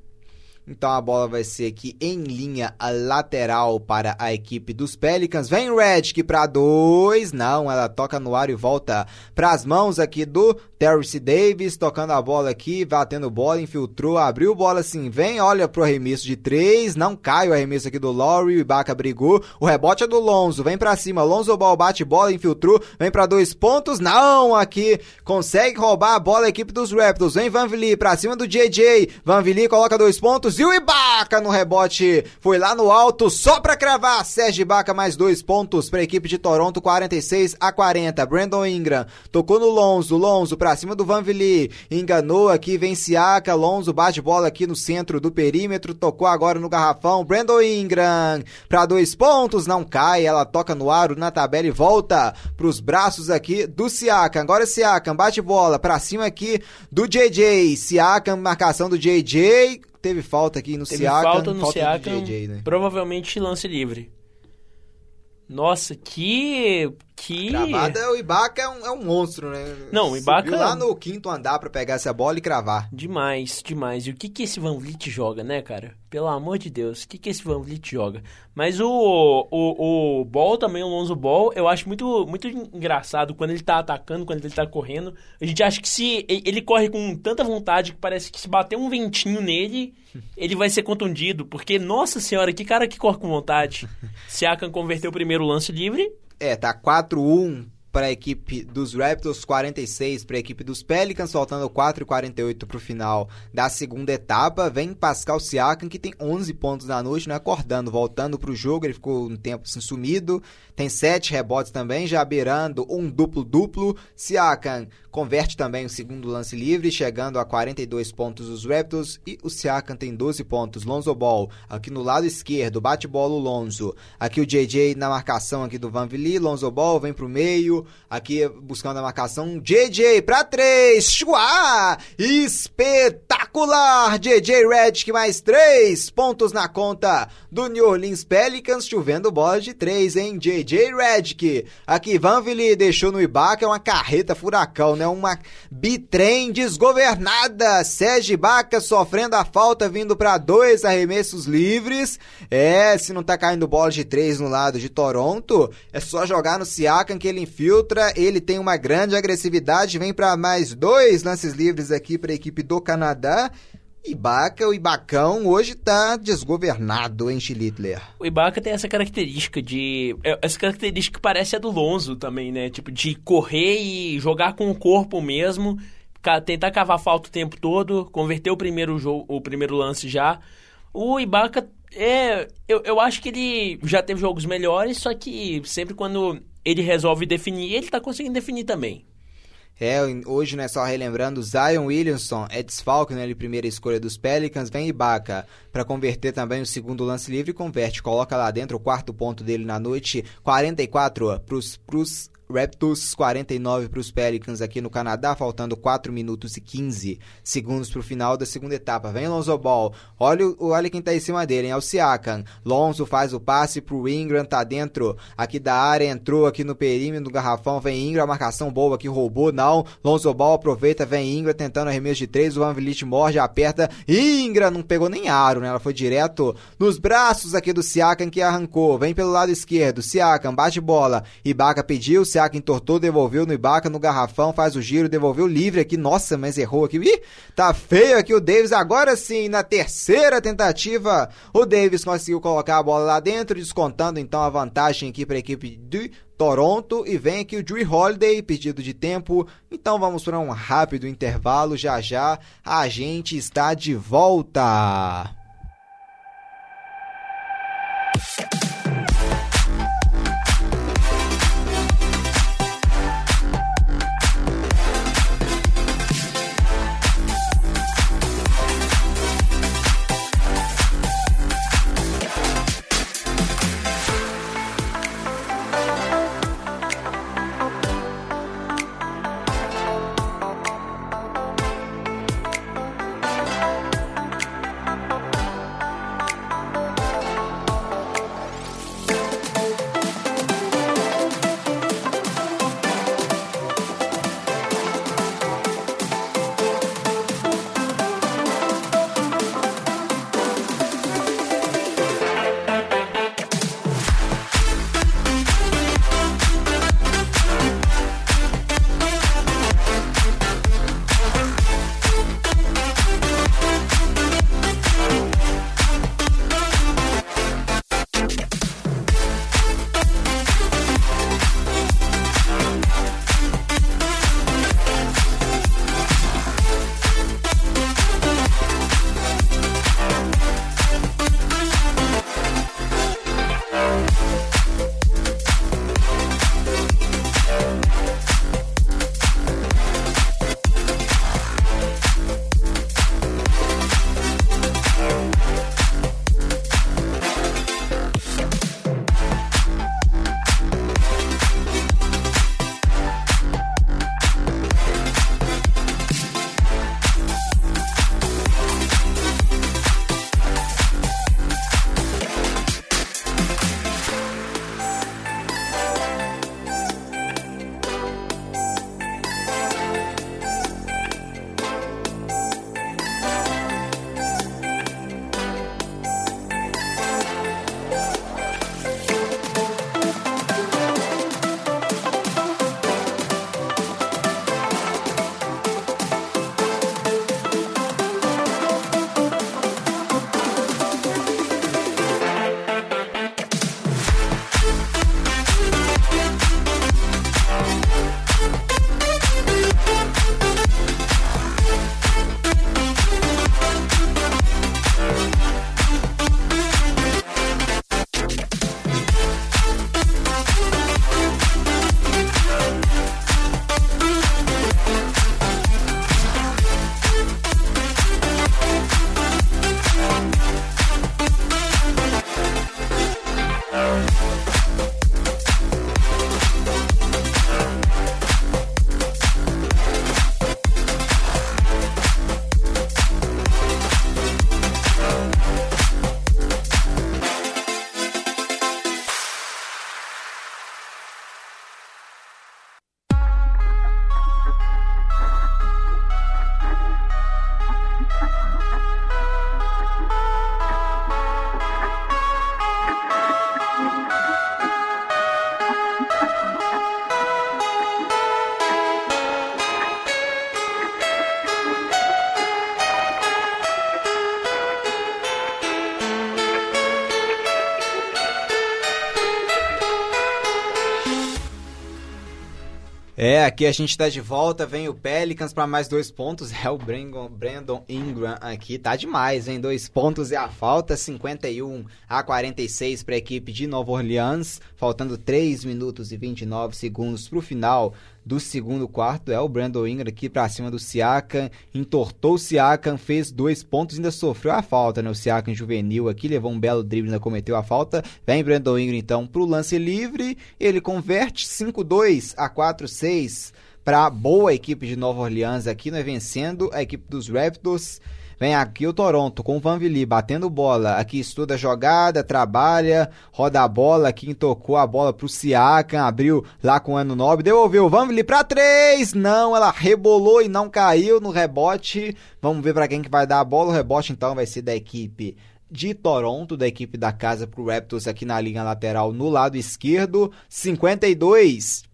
Então a bola vai ser aqui em linha lateral para a equipe dos Pelicans. Vem Redick para dois. Não, ela toca no ar e volta para as mãos aqui do Terrence Davis. Tocando a bola aqui, batendo bola, infiltrou, abriu bola assim. Vem, olha pro arremesso de três. Não cai o arremesso aqui do Lowry. O Ibaka brigou. O rebote é do Lonzo. Vem para cima. Lonzo Ball bate bola, infiltrou. Vem para dois pontos. Não, aqui consegue roubar a bola a equipe dos Raptors. Vem Van Vliet para cima do JJ. Van Vliet coloca dois pontos. pontos. E o Ibaka no rebote foi lá no alto só pra cravar. Sérgio Ibaka mais dois pontos pra equipe de Toronto, 46 a 40. Brandon Ingram tocou no Lonzo. Lonzo pra cima do Van Vliet. Enganou aqui, vem Siaka. Lonzo bate bola aqui no centro do perímetro. Tocou agora no garrafão. Brandon Ingram pra dois pontos. Não cai. Ela toca no aro na tabela e volta pros braços aqui do Siakam. Agora Siakam bate bola pra cima aqui do JJ. Siakam, marcação do JJ. Teve falta aqui no Teve Siakam. falta no do Siakam, JJ, né? provavelmente lance livre. Nossa, que... que... Cravada, o Ibaka é um, é um monstro, né? Não, o Ibaka- Subiu lá no quinto andar pra pegar essa bola e cravar. Demais, demais. E o que que esse Van Vliet joga, né, cara? Pelo amor de Deus, o que que esse Van Vliet joga? Mas o, o, o Ball também, o Lonzo Ball, eu acho muito, muito engraçado quando ele tá atacando, quando ele tá correndo. A gente acha que se ele corre com tanta vontade que parece que se bater um ventinho nele, ele vai ser contundido. Porque, nossa senhora, que cara que corre com vontade. Siakam converteu o primeiro lance livre. É, tá 4-1 para a equipe dos Raptors, 46 para a equipe dos Pelicans, faltando 4 e 48 para o final da segunda etapa. Vem Pascal Siakam, que tem 11 pontos na noite, né, acordando, voltando para o jogo. Ele ficou um tempo assim, sumido. Tem 7 rebotes também, já beirando um duplo-duplo. Siakam converte também o segundo lance livre, chegando a 42 pontos os Raptors. E o Siakam tem 12 pontos. Lonzo Ball aqui no lado esquerdo, bate bola o Lonzo. Aqui o JJ na marcação aqui do Van Vliet. Lonzo Ball vem pro meio. Aqui buscando a marcação. JJ pra 3. Chua! Espetacular! JJ Redick mais 3 pontos na conta do New Orleans Pelicans. Chovendo bola de 3, hein? JJ Redick. Aqui Van Vliet deixou no Ibaka. É uma carreta furacão, né? Uma bitrem desgovernada. Sérgio Ibaka sofrendo a falta, vindo para dois arremessos livres. É, se não tá caindo bola de 3 no lado de Toronto, é só jogar no Siakam que ele infiltra. Ele tem uma grande agressividade. Vem para mais dois lances livres aqui para a equipe do Canadá. Ibaka, o Ibacão hoje tá desgovernado, hein, Schlittler? O Ibaka tem essa característica de. é, Essa característica que parece a do Lonzo também, né? Tipo, de correr e jogar com o corpo mesmo, tentar cavar falta o tempo todo, converter o primeiro, jogo, o primeiro lance já. O Ibaka, é, eu, eu acho que ele já teve jogos melhores, só que sempre quando ele resolve definir, ele tá conseguindo definir também. É, hoje, né, só relembrando, Zion Williamson é desfalque, né, ele primeira escolha dos Pelicans, vem Ibaka para converter também o segundo lance livre e converte, coloca lá dentro o quarto ponto dele na noite, 44 pros, pros Raptors, 49 para os Pelicans aqui no Canadá, faltando 4 minutos e 15 segundos para o final da segunda etapa. Vem Lonzo Ball, olha, o- olha quem tá em cima dele, hein? é o Siakam. Lonzo faz o passe pro Ingram, tá dentro aqui da área, entrou aqui no perímetro do garrafão, vem Ingram, a marcação boa aqui, roubou, não. Lonzo Ball aproveita, vem Ingram tentando arremesso de 3, o Van Vliet morde, aperta, Ingram não pegou nem aro, né? Ela foi direto nos braços aqui do Siakam que arrancou. Vem pelo lado esquerdo, Siakam bate bola, Ibaka pediu, Siakam entortou, devolveu no Ibaka no garrafão, faz o giro, devolveu livre aqui. Nossa, mas errou aqui. Ih, tá feio aqui o Davis. Agora sim, na terceira tentativa, o Davis conseguiu colocar a bola lá dentro, descontando então a vantagem aqui para a equipe de Toronto. E vem aqui o Drew Holiday, pedido de tempo. Então vamos para um rápido intervalo. Já já a gente está de volta. ¿Eh? Aqui a gente tá de volta, vem o Pelicans para mais dois pontos. É o Brandon, Ingram aqui, tá demais, hein? Dois pontos e a falta, 51 a 46 para a equipe de Nova Orleans, faltando 3 minutos e 29 segundos pro final do segundo quarto. É o Brandon Ingram aqui para cima do Siakam, entortou o Siakam, fez dois pontos, ainda sofreu a falta, né? O Siakam juvenil aqui levou um belo drible, ainda cometeu a falta. Vem Brandon Ingram então pro lance livre, ele converte 5-2 a 4-6 para boa equipe de Nova Orleans aqui, né? Vencendo a equipe dos Raptors. Vem aqui o Toronto com o Van Vili batendo bola. Aqui estuda a jogada, trabalha, roda a bola. Aqui tocou a bola pro Siakam, abriu lá com o Ano Nobre, devolveu o Van Vili pra três. Não, ela rebolou e não caiu no rebote. Vamos ver para quem que vai dar a bola. O rebote então vai ser da equipe de Toronto, da equipe da casa pro Raptors aqui na linha lateral no lado esquerdo. 52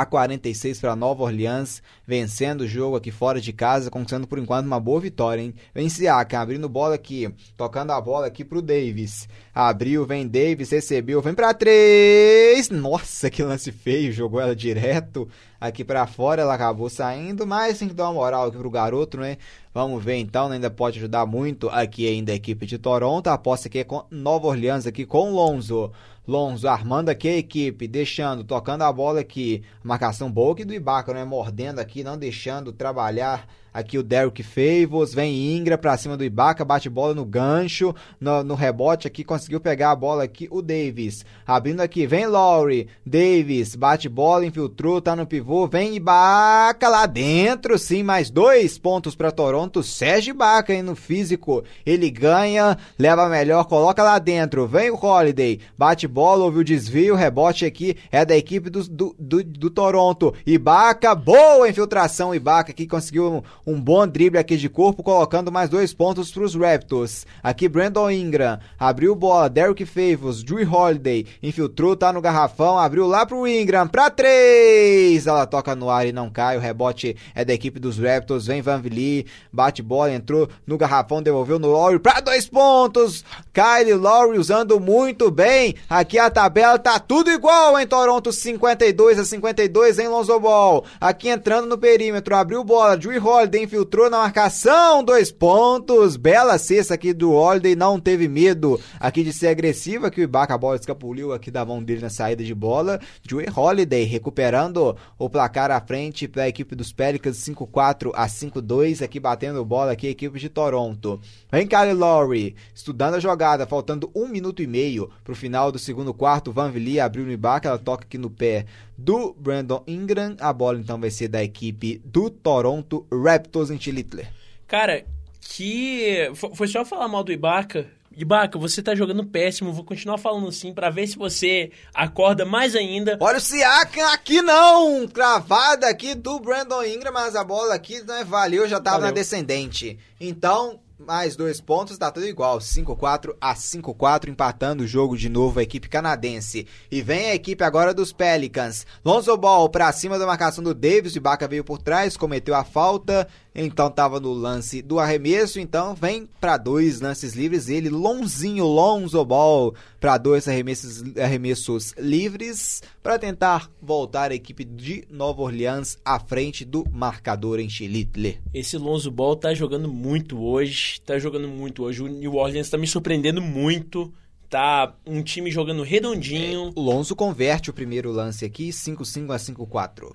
a 46 para Nova Orleans, vencendo o jogo aqui fora de casa, conquistando por enquanto uma boa vitória, hein? Vem Siakam, abrindo bola aqui, tocando a bola aqui pro Davis. Abriu, vem Davis, recebeu, vem para três. Nossa, que lance feio, jogou ela direto aqui para fora, ela acabou saindo, mas tem que dar uma moral aqui pro garoto, né? Vamos ver então, ainda pode ajudar muito aqui ainda a equipe de Toronto. A aposta aqui é com Nova Orleans aqui com Lonzo. Lonzo armando aqui a equipe, deixando, tocando a bola aqui. Marcação boa aqui do Ibaka, né? Mordendo aqui, não deixando trabalhar Aqui o Derrick Favors, vem Ingra pra cima do Ibaka, bate bola no gancho, no, no, rebote aqui, conseguiu pegar a bola aqui o Davis. Abrindo aqui, vem Lowry, Davis, bate bola, infiltrou, tá no pivô, vem Ibaka lá dentro, sim, mais dois pontos para Toronto. Sérgio Ibaka aí no físico, ele ganha, leva melhor, coloca lá dentro, vem o Holiday, bate bola, ouviu o desvio, rebote aqui é da equipe do, do, do, do Toronto. Ibaka, boa infiltração, Ibaka que conseguiu um bom drible aqui de corpo, colocando mais dois pontos para os Raptors. Aqui Brandon Ingram abriu bola, Derrick Favors, Drew Holiday infiltrou, tá no garrafão, abriu lá pro Ingram, para três! Ela toca no ar e não cai, o rebote é da equipe dos Raptors, vem Van Vliet, bate bola, entrou no garrafão, devolveu no Lowry para dois pontos! Kyle Lowry usando muito bem, aqui a tabela tá tudo igual em Toronto, 52 a 52 em Lonzo Ball, aqui entrando no perímetro, abriu bola, Drew Holiday Holiday infiltrou na marcação, dois pontos. Bela cesta aqui do Holiday, não teve medo aqui de ser agressiva, que o Ibaka a bola escapuliu aqui da mão dele na saída de bola. Joey Holiday recuperando o placar à frente para a equipe dos Pelicans, 5-4 a 5-2, aqui batendo bola aqui a equipe de Toronto. Vem Kyle Lowry, estudando a jogada, faltando um minuto e meio para o final do segundo quarto. Van Vliet abriu no Ibaka, ela toca aqui no pé do Brandon Ingram. A bola então vai ser da equipe do Toronto Raptors em Chilitler. Cara, que. Foi só falar mal do Ibaka. Ibaka, você tá jogando péssimo, vou continuar falando assim para ver se você acorda mais ainda. Olha o Siakam aqui não! Cravada aqui do Brandon Ingram, mas a bola aqui não é valeu, já tava Valeu. na descendente. Então, mais dois pontos, tá tudo igual. 5-4 a 5-4, empatando o jogo de novo a equipe canadense. E vem a equipe agora dos Pelicans. Lonzo Ball pra cima da marcação do Davis, o Ibaka veio por trás, cometeu a falta então estava no lance do arremesso, então vem para dois lances livres, ele Lonzinho Lonzo Ball para dois arremessos, arremessos livres para tentar voltar a equipe de Nova Orleans à frente do marcador em Chilitle. Esse Lonzo Ball tá jogando muito hoje, tá jogando muito hoje. O New Orleans tá me surpreendendo muito. Tá um time jogando redondinho. É, o Lonzo converte o primeiro lance aqui, 5-5 a 5-4.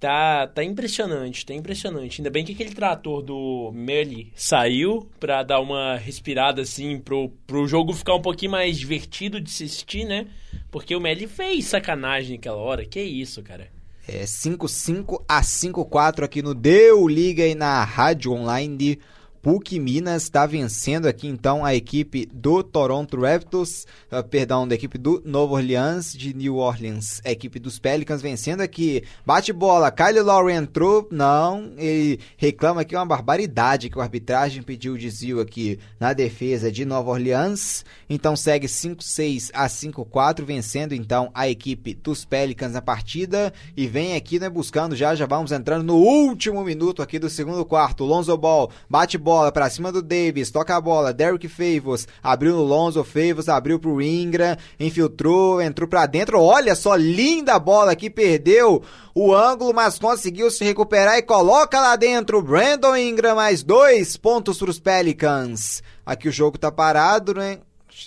Tá, tá impressionante, tá impressionante. Ainda bem que aquele trator do Merli saiu pra dar uma respirada assim, pro, pro jogo ficar um pouquinho mais divertido de assistir, né? Porque o Merli fez sacanagem naquela hora. Que isso, cara. É 5-5 a 5-4 aqui no Deu Liga e na Rádio Online PUC Minas está vencendo aqui então a equipe do Toronto Raptors, uh, perdão, da equipe do Novo Orleans de New Orleans, a equipe dos Pelicans vencendo aqui. Bate bola, Kyle Lowry entrou, não, ele reclama aqui uma barbaridade que o arbitragem pediu desvio aqui na defesa de Nova Orleans. Então segue 5-6 a 5-4 vencendo então a equipe dos Pelicans na partida e vem aqui né buscando já, já vamos entrando no último minuto aqui do segundo quarto. Lonzo Ball bate bola bola pra cima do Davis, toca a bola, Derrick Favors, abriu no Lonzo, Favors abriu pro Ingram, infiltrou, entrou pra dentro, olha só, linda bola que perdeu o ângulo, mas conseguiu se recuperar e coloca lá dentro, Brandon Ingram, mais dois pontos pros Pelicans. Aqui o jogo tá parado, né?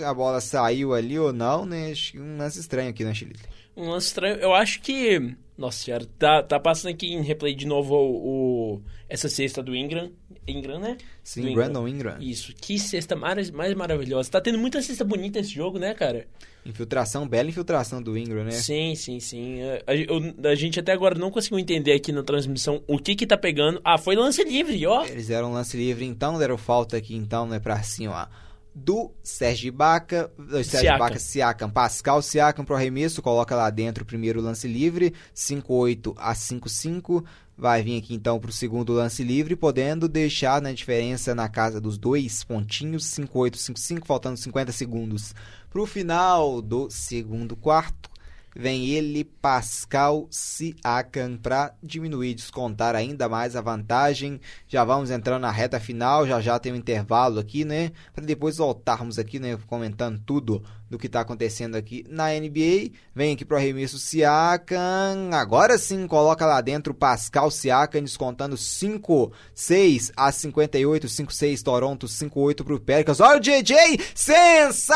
A bola saiu ali ou não, né? Um lance estranho aqui, né, Chile? Um lance estranho. Eu acho que. Nossa senhora, tá, tá passando aqui em replay de novo o, o- essa cesta do Ingram. Ingram, né? Sim, Ingram. Brandon Ingram. Isso, que cesta mais, mais maravilhosa. Tá tendo muita cesta bonita esse jogo, né, cara? Infiltração, bela infiltração do Ingram, né? Sim, sim, sim. É, A, eu- a gente até agora não conseguiu entender aqui na transmissão o que que tá pegando. Ah, foi lance livre, ó. Eles deram lance livre, então deram falta aqui, então, né, pra cima, ó. Do Sérgio Baca, Sérgio. Baca, Siakam, Pascal Siakam pro arremesso, coloca lá dentro o primeiro lance livre, 5-8 a 5-5, vai vir aqui então pro segundo lance livre, podendo deixar na diferença na casa dos dois pontinhos, 5-8, 5-5, faltando 50 segundos pro final do segundo quarto. Vem ele, Pascal Siakam, para diminuir, descontar ainda mais a vantagem. Já vamos entrando na reta final, já já tem um intervalo aqui, né? Para depois voltarmos aqui, né? Comentando tudo do que está acontecendo aqui na NBA. Vem aqui pro arremesso Siakam. Agora sim, coloca lá dentro o Pascal Siakam, descontando 5, 6 a 58, 5, 6 Toronto, 5, 8 pro Pelicans. Olha o JJ, sensacional!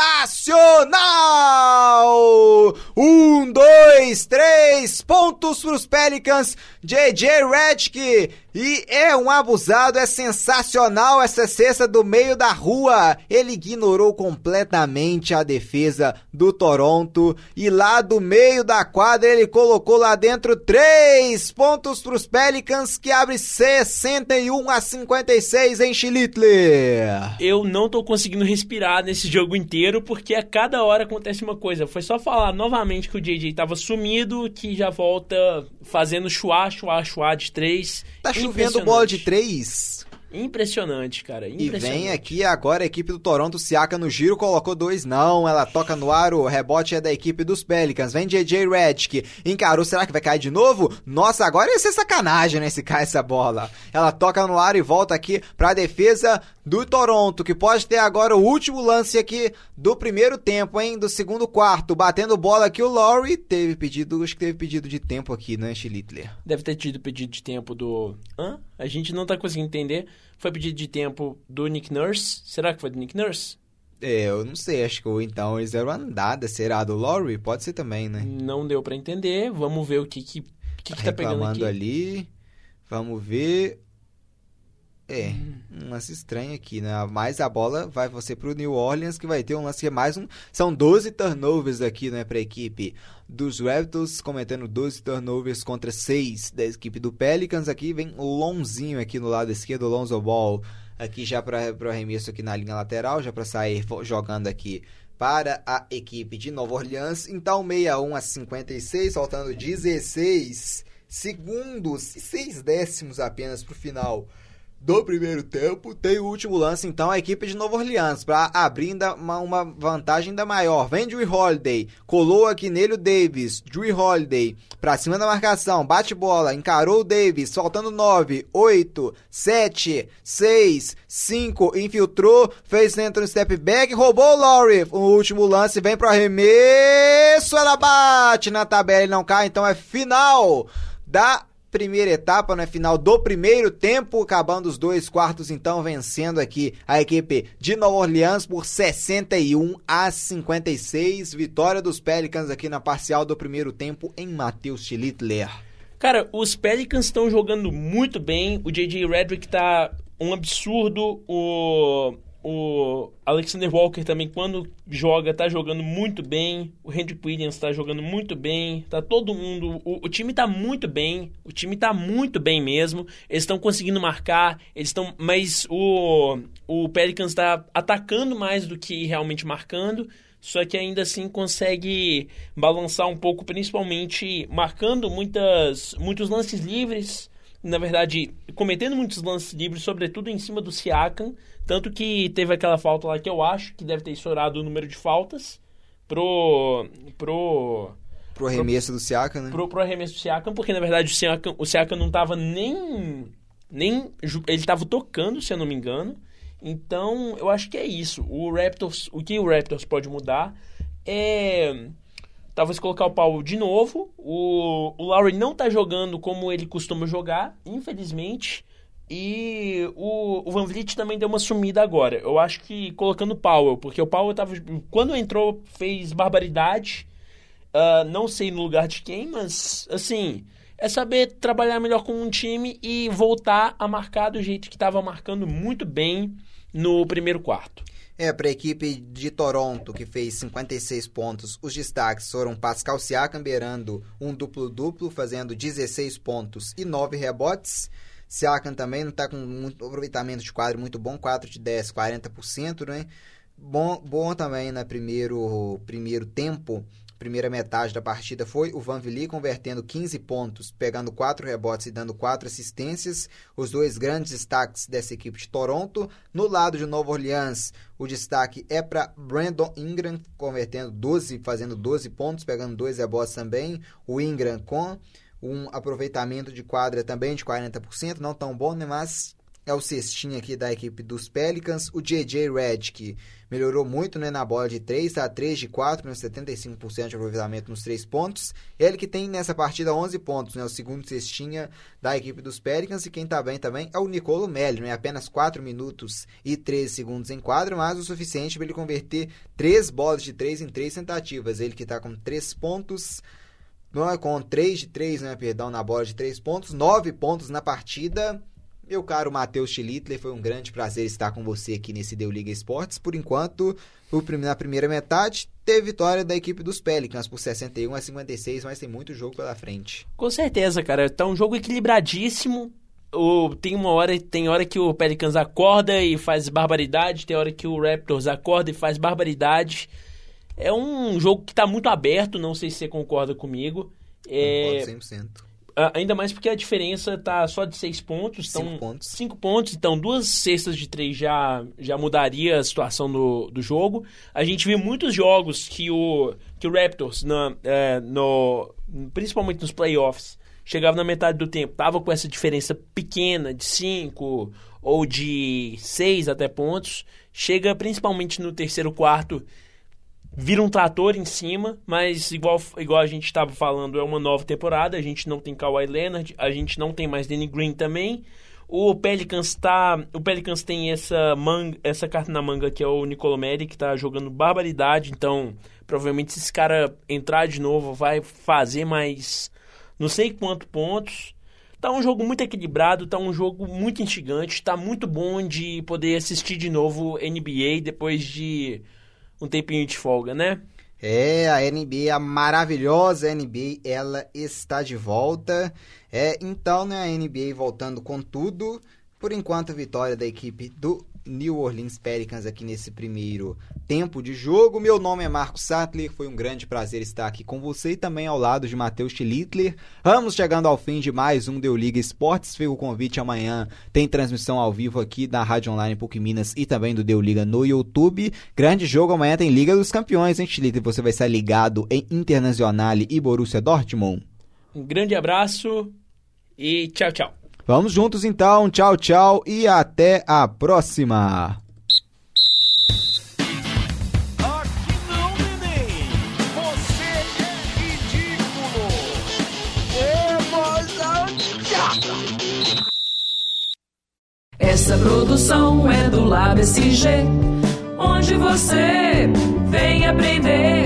Um, dois, três pontos pros Pelicans. JJ Redick e é um abusado, é sensacional essa cesta do meio da rua. Ele ignorou completamente a defesa do Toronto e lá do meio da quadra ele colocou lá dentro três pontos pros Pelicans que abre 61 a 56 em Chilitle. Eu não tô conseguindo respirar nesse jogo inteiro porque a cada hora acontece uma coisa. Foi só falar novamente que o JJ tava sumido, que já volta fazendo chuá, chuá, chuá de três. Tá chovendo bola de três. Impressionante, cara. E Impressionante. vem aqui agora a equipe do Toronto, Siaka no giro, colocou dois, não, ela toca no ar, o rebote é da equipe dos Pelicans, vem JJ Redick, encarou, será que vai cair de novo? Nossa, agora ia ser sacanagem, né, se cair essa bola. Ela toca no ar e volta aqui pra defesa do Toronto, que pode ter agora o último lance aqui do primeiro tempo, hein, do segundo quarto, batendo bola aqui o Laurie, teve pedido, acho que teve pedido de tempo aqui, né, Schlittler? Deve ter tido pedido de tempo do. Hã? A gente não tá conseguindo entender. Foi pedido de tempo do Nick Nurse. Será que foi do Nick Nurse? É, eu não sei, acho que ou então eles deram andada, será do Laurie? Pode ser também, né? Não deu pra entender. Vamos ver o que que, que, que tá pegando aqui. ali. Vamos ver. É, um lance estranho aqui, né? Mas a bola vai você pro New Orleans, que vai ter um lance que é mais um. São 12 turnovers aqui, né, pra equipe dos Raptors, cometendo 12 turnovers contra 6 da equipe do Pelicans. Aqui vem Lonzinho aqui no lado esquerdo, Lonzo Ball. Aqui já para o arremesso aqui na linha lateral, já para sair jogando aqui para a equipe de Nova Orleans. Então, 61 a 56, faltando 16 segundos e 6 décimos apenas para o final do primeiro tempo. Tem o último lance, então, a equipe de Nova Orleans para abrir ainda uma, uma vantagem ainda maior. Vem Drew Holiday, colou aqui nele o Davis. Drew Holiday para cima da marcação, bate bola, encarou o Davis, faltando 9, 8, 7, 6, 5, infiltrou, fez dentro no step back, roubou o Laurie. O último lance vem pro arremesso, ela bate na tabela e não cai, então é final da primeira etapa, né? Final do primeiro tempo, acabando os dois quartos, então vencendo aqui a equipe de Nova Orleans por 61 a 56. Vitória dos Pelicans aqui na parcial do primeiro tempo em Matheus Schlittler. Cara, os Pelicans estão jogando muito bem. O J.J. Redick tá um absurdo. O, o Alexander Walker também, quando joga, tá jogando muito bem. O Hendrick Williams tá jogando muito bem. Tá todo mundo. O, o time tá muito bem. O time tá muito bem mesmo. Eles estão conseguindo marcar. Eles estão. Mas o, o Pelicans tá atacando mais do que realmente marcando só que ainda assim consegue balançar um pouco, principalmente marcando muitas, muitos lances livres, na verdade, cometendo muitos lances livres, sobretudo em cima do Siakam, tanto que teve aquela falta lá que eu acho que deve ter estourado o número de faltas pro pro Pro arremesso do Siaka, né? pro, pro arremesso do Siakam, porque na verdade o Siakam, o Siakam não tava nem Nem ele estava tocando, se eu não me engano. Então, eu acho que é isso. O Raptors, o que o Raptors pode mudar é talvez colocar o Paulo de novo. O, o Lowry não tá jogando como ele costuma jogar, infelizmente. E o, o Van Vliet também deu uma sumida agora. Eu acho que colocando o Powell, porque o Powell tava. Quando entrou, fez barbaridade. Uh, não sei no lugar de quem, mas assim. É saber trabalhar melhor com um time e voltar a marcar do jeito que estava marcando muito bem no primeiro quarto. É, para a equipe de Toronto, que fez 56 pontos, os destaques foram Pascal Siakam beirando um duplo-duplo, fazendo 16 pontos e 9 rebotes. Siakam também não está com muito aproveitamento de quadro muito bom, 4 de 10, 40%, né? Bom, bom também no primeiro, primeiro tempo, primeira metade da partida foi o Van Vliet convertendo 15 pontos, pegando 4 rebotes e dando 4 assistências. Os dois grandes destaques dessa equipe de Toronto. No lado de Nova Orleans, o destaque é para Brandon Ingram, convertendo 12, fazendo 12 pontos, pegando 2 rebotes também. O Ingram com um aproveitamento de quadra também de 40%, não tão bom, né, mas é o cestinho aqui da equipe dos Pelicans. O JJ Redick melhorou muito né, na bola de 3, tá 3 de 4, né, 75% de aproveitamento nos 3 pontos. Ele que tem nessa partida 11 pontos, né, o segundo cestinha da equipe dos Pelicans. E quem tá bem também é o Nicolo Melli, né, apenas 4 minutos e 13 segundos em quadro, mas o suficiente para ele converter 3 bolas de 3 em 3 tentativas. Ele que tá com 3 pontos com 3 de 3, né, perdão, na bola de 3 pontos, 9 pontos na partida. Meu caro Matheus Schlittler, foi um grande prazer estar com você aqui nesse Deu Liga Esportes. Por enquanto, na primeira metade, teve vitória da equipe dos Pelicans por 61 a 56, mas tem muito jogo pela frente. Com certeza, cara. Tá um jogo equilibradíssimo. O, tem uma hora, tem hora que o Pelicans acorda e faz barbaridade, tem hora que o Raptors acorda e faz barbaridade. É um jogo que tá muito aberto, não sei se você concorda comigo. É, Concordo 100%. Ah, ainda mais porque a diferença tá só de seis pontos. Então, cinco pontos. Cinco pontos. Então, duas cestas de três já, já mudaria a situação do, do jogo. A gente viu muitos jogos que o, que o Raptors, na, é, no, principalmente nos playoffs, chegava na metade do tempo, tava com essa diferença pequena de cinco ou de seis até pontos. Chega principalmente no terceiro quarto vira um trator em cima, mas igual, igual a gente estava falando, é uma nova temporada, a gente não tem Kawhi Leonard, a gente não tem mais Danny Green também. O Pelicans tá, o Pelicans tem essa manga, essa carta na manga que é o Nicolomeri que está jogando barbaridade, então provavelmente se esse cara entrar de novo vai fazer mais não sei quantos pontos. Tá um jogo muito equilibrado, tá um jogo muito instigante, tá muito bom de poder assistir de novo NBA depois de um tempinho de folga, né? É, a NBA, a maravilhosa NBA, ela está de volta. É, então, né, a NBA voltando com tudo. Por enquanto, vitória da equipe do New Orleans Pelicans aqui nesse primeiro tempo de jogo. Meu nome é Marcos Sattler, foi um grande prazer estar aqui com você e também ao lado de Matheus Schlittler. Vamos chegando ao fim de mais um Deu Liga Esportes. Fica o convite amanhã, tem transmissão ao vivo aqui da Rádio Online PUC Minas e também do Deu Liga no YouTube. Grande jogo amanhã tem Liga dos Campeões, hein, Schlittler? Você vai estar ligado em Internacional e Borussia Dortmund. Um grande abraço e tchau, tchau. Vamos juntos então, tchau, tchau e até a próxima! Essa produção é do Lab SG, onde você vem aprender.